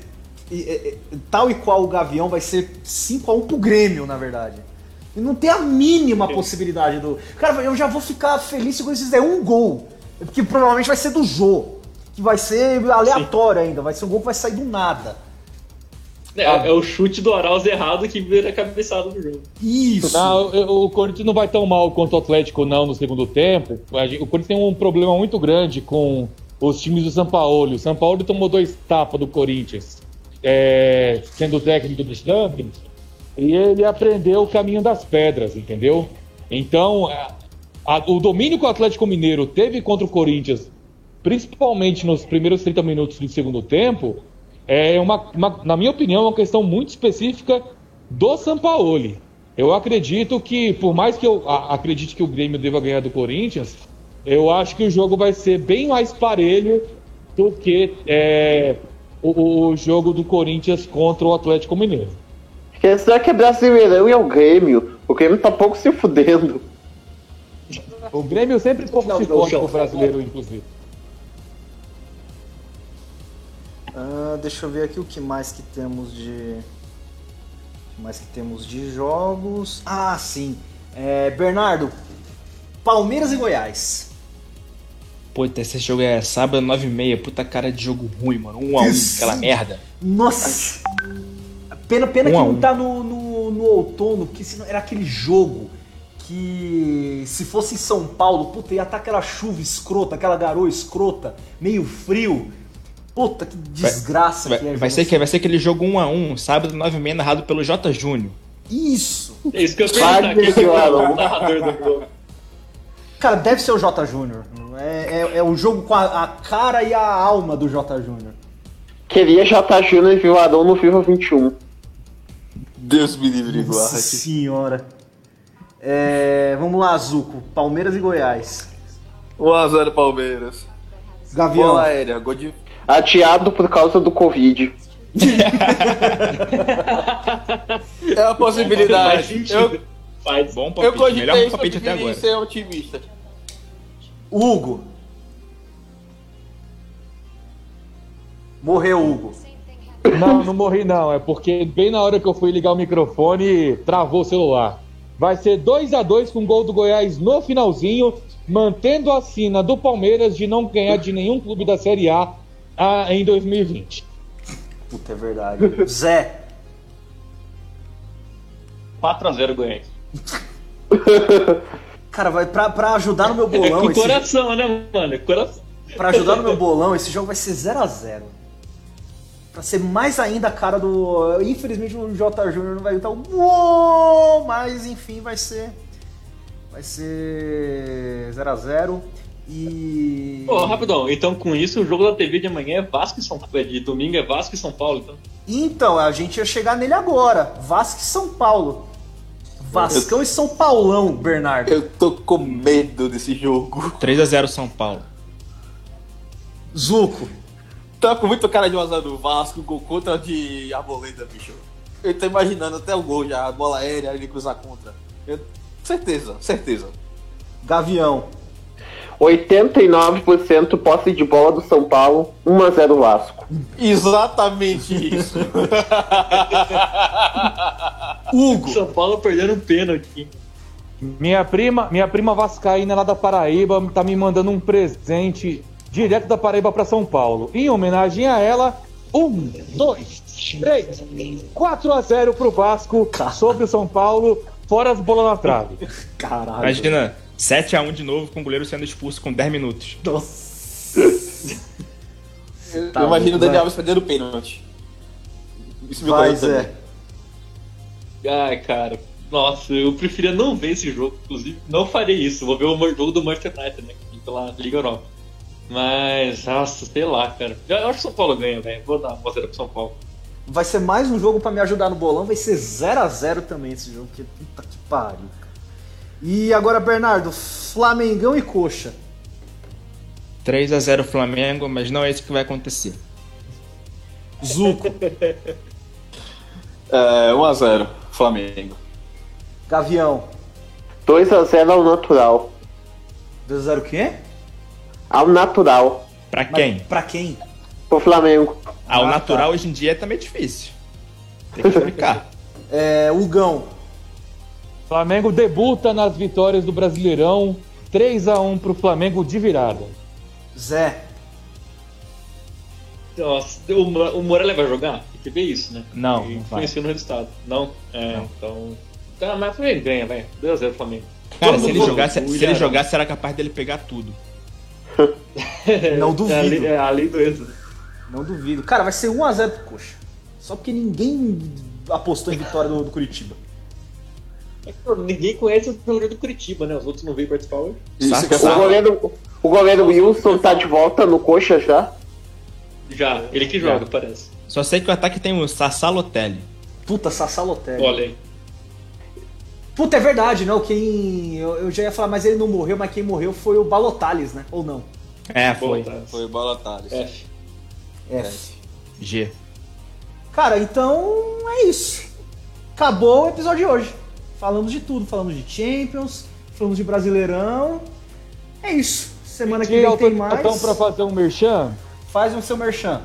Tal e qual o Gavião vai ser 5x1 pro Grêmio, na verdade. E não tem a mínima possibilidade do. Cara, eu já vou ficar feliz se o Corinthians der um gol. Porque provavelmente vai ser do Jô. Que vai ser aleatório ainda. Vai ser um gol que vai sair do nada. É, é o chute do Arauz errado que vira a cabeçada do jogo. Isso. Não, o Corinthians não vai tão mal quanto o Atlético, não, no segundo tempo. O Corinthians tem um problema muito grande com os times do São Paulo. O São Paulo tomou dois tapas do Corinthians, é, sendo o técnico dos Champions, e ele aprendeu o caminho das pedras, entendeu? Então, a- o domínio que o Atlético Mineiro teve contra o Corinthians, principalmente nos primeiros 30 minutos do segundo tempo, é uma, uma- na minha opinião, uma questão muito específica do Sampaoli. Eu acredito que, por mais que eu a- acredite que o Grêmio deva ganhar do Corinthians, eu acho que o jogo vai ser bem mais parelho do que é, o, o jogo do Corinthians contra o Atlético Mineiro. Porque será que é Brasileirão e é o Grêmio? O Grêmio tá pouco se fudendo. O Grêmio sempre pouco Não, se não, forte chão. pro brasileiro, inclusive. Ah, deixa eu ver aqui o que mais que temos de. O que mais que temos de jogos. Ah, sim. É, Bernardo, Palmeiras e Goiás. Puta, esse jogo é sábado 9h30. Puta cara de jogo ruim, mano. 1 a 1 Isso. aquela merda. Nossa! Pena, pena Um que não um. tá no, no, no outono, porque senão era aquele jogo que se fosse em São Paulo, puta, ia estar aquela chuva escrota, aquela garoa escrota, meio frio. Puta, que desgraça Vai, que é. vai ser, que- vai ser aquele jogo 1 a 1 sábado 9h30, narrado pelo J. Júnior. Isso! É isso que eu. Quem que o narrador do jogo? Cara, deve ser o J Júnior. É, é, é o jogo com a, a cara e a alma do J Júnior. Queria J. Júnior e Viladão no FIFA 21. Deus me livre, Nossa guarde. senhora. É, vamos lá, Zuco. Palmeiras e Goiás. 1x0 Palmeiras. Gavião. Bola aérea, gol de. Adiado por causa do Covid. É uma possibilidade. Eu, Faz. Bom eu palpite, cogitei melhor palpite eu até agora. ser otimista. Hugo. Morreu, Hugo. Não, não morri não. É porque bem na hora que eu fui ligar o microfone, travou o celular. Vai ser 2 a 2 com gol do Goiás no finalzinho, mantendo a sina do Palmeiras de não ganhar de nenhum clube da Série A ah, em 2020. Puta, é verdade. Zé. 4x0 Goiás. <laughs> Cara, vai pra, pra ajudar no meu É bolão. com esse, coração, né, mano? É coração. pra ajudar no meu bolão, esse jogo vai ser 0x0. Pra ser mais ainda a cara do. Infelizmente o J Júnior não vai gritar o Uou! Mas enfim, vai ser. Vai ser 0x0. E. Pô, rapidão. Então, com isso, o jogo da TV de amanhã é Vasco e São Paulo. De domingo é Vasco e São Paulo, então. Então, a gente ia chegar nele agora. Vasco e São Paulo. Vascão e São Paulão, Bernardo. Eu tô com medo desse jogo. 3 a 0 São Paulo. Zuco. Tá com muito cara de 1x0 do Vasco, gol contra de Arboleda, bicho. Eu tô imaginando até o gol já, a bola aérea, ele cruzar contra. Eu- Certeza, certeza. Gavião. 89% posse de bola do São Paulo, 1x0 Vasco. Exatamente isso. <laughs> Hugo. São Paulo perdendo um pênalti. Minha prima, minha prima Vascaína lá da Paraíba tá me mandando um presente direto da Paraíba para São Paulo. Em homenagem a ela, um, dois, três, 4 a 0 pro Vasco sobre o São Paulo, fora as bolas na trave. <laughs> Caralho. Imagina, 7 a 1 de novo com o goleiro sendo expulso com 10 minutos. Nossa. <laughs> Eu Tá imagino o Daniel. Alves perdendo o pênalti. Isso me também. Zé. Ai, cara. Nossa, eu preferia não ver esse jogo, inclusive. Não farei isso. Vou ver o jogo do Manchester United, né? Pela Liga Europa. Mas, nossa, sei lá, cara. Eu acho que o São Paulo ganha, velho. Vou dar uma mozeira pro São Paulo. Vai ser mais um jogo pra me ajudar no bolão. Vai ser 0x0 também esse jogo. Que puta que pariu. E agora, Bernardo, Flamengão e Coxa. 3 a 0 Flamengo, mas não é isso que vai acontecer. Zuco. <laughs> É, 1x0, Flamengo. Gavião. 2x0 ao natural. 2x0 o quê? Ao natural. Pra Mas quem? Pra quem? Pro Flamengo. Ah, o Ah, natural tá. hoje em dia é também difícil. Tem que explicar. <laughs> É, Hugão. Flamengo debuta nas vitórias do Brasileirão, 3 a 1 pro Flamengo de virada. Zé. Nossa, o, o Morelli vai jogar? Tem que ver isso, né? Não, E não vai. Influencia no resultado. Não? É, Não. então. Tá, mas o Flamengo ganha, velho. 2x0 Flamengo. Cara, Todo se ele, jogasse, se ele Ilharão. jogasse, era capaz dele pegar tudo. Não <laughs> duvido. É a lei, é a lei do êxodo. Não duvido. Cara, vai ser 1x0 pro Coxa. Só porque ninguém apostou em vitória do, do Curitiba. É que, pô, Ninguém conhece o jogador do Curitiba, né? Os outros não veio participar hoje. Isso é O goleiro, o goleiro Wilson tá de volta no coxa já. Já, ele que joga, parece. Só sei que o ataque tem o Sassá Lotelli. Puta, Sassá Lotelli. Olha aí. Puta, é verdade, não. Quem. Eu, eu já ia falar, mas ele não morreu, mas quem morreu foi o Balotales, né? Ou não? É, foi. Boa, tá. Foi o Bola Thales. F. F. G. Cara, então é isso. Acabou o episódio de hoje. Falamos de tudo. Falamos de Champions, falamos de Brasileirão. É isso. Semana que vem tem mais. para fazer um merchan? Faz o seu merchan.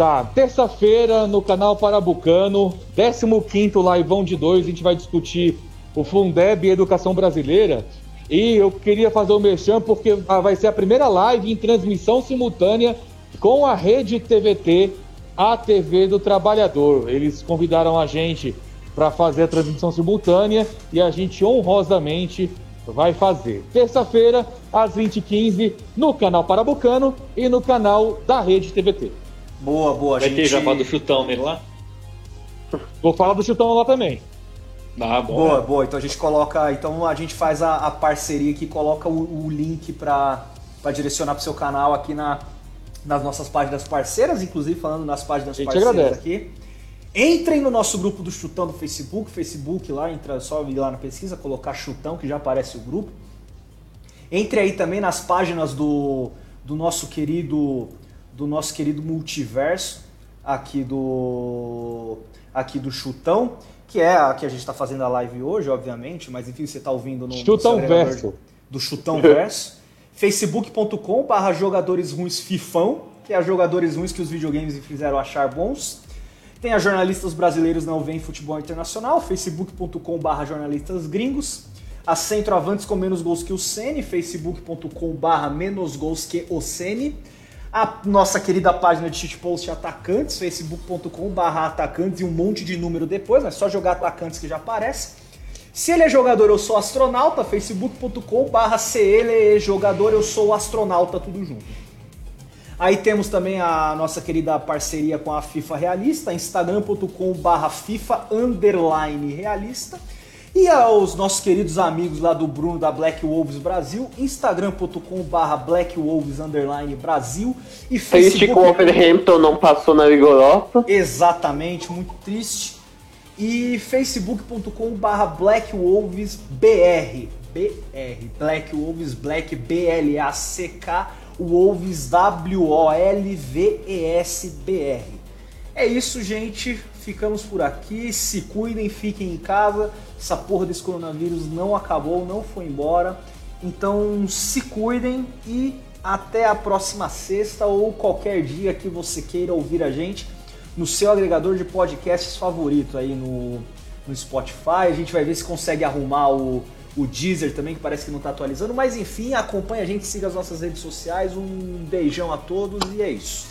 Tá, terça-feira no canal Parabucano, 15 Laivão de 2, a gente vai discutir o Fundeb e Educação Brasileira. E eu queria fazer o merchan porque vai ser a primeira live em transmissão simultânea com a rede TVT, a TV do Trabalhador. Eles convidaram a gente para fazer a transmissão simultânea e a gente honrosamente vai fazer. Terça-feira, às 20h15, no canal Parabucano e no canal da rede TVT. Boa, boa, Vai gente. ter jabá do chutão nele lá? Vou falar do chutão lá também. Ah, bom. Boa, boa. Então a gente coloca. Então a gente faz a, a parceria que coloca o, o link para direcionar para o seu canal aqui na, nas nossas páginas parceiras, inclusive falando nas páginas parceiras agradece. aqui. Entrem no nosso grupo do Chutão do Facebook, Facebook lá, entra só ir lá na pesquisa, colocar Chutão que já aparece o grupo. Entre aí também nas páginas do, do nosso querido do nosso querido multiverso aqui do aqui do Chutão, que é a que a gente está fazendo a live hoje, obviamente, mas enfim, você está ouvindo no Chutão Verso. do Chutão Verso. <laughs> facebook.com barra jogadores ruins fifão, que é a jogadores ruins que os videogames me fizeram achar bons. Tem a jornalistas brasileiros não veem futebol internacional, facebook.com barra jornalistas gringos. A centroavantes com menos gols que o Sene, facebook.com barra menos gols que o Sene. A nossa querida página de shitpost atacantes, facebook.com barra atacantes e um monte de número depois, mas só jogar atacantes que já aparece. Se ele é jogador, eu sou astronauta, facebook.com barra se ele é jogador, eu sou astronauta, tudo junto. Aí temos também a nossa querida parceria com a FIFA Realista, instagram.com barra FIFA underline realista. E aos nossos queridos amigos lá do Bruno da Black Wolves Brasil, instagram.com barra Black Wolves underline Brasil e Triste que o não passou na Liga Europa. Exatamente, muito triste. E facebook.com barra Black Wolves BR. BR. Black Wolves, Black B-L-A-C-K, Wolves W-O-L-V-E-S-B-R. É isso, gente. Ficamos por aqui. Se cuidem, fiquem em casa. Essa porra desse coronavírus não acabou, não foi embora. Então se cuidem e até a próxima sexta ou qualquer dia que você queira ouvir a gente no seu agregador de podcasts favorito aí no, no Spotify. A gente vai ver se consegue arrumar o, o Deezer também, que parece que não está atualizando. Mas enfim, acompanha a gente, siga as nossas redes sociais. Um beijão a todos e é isso.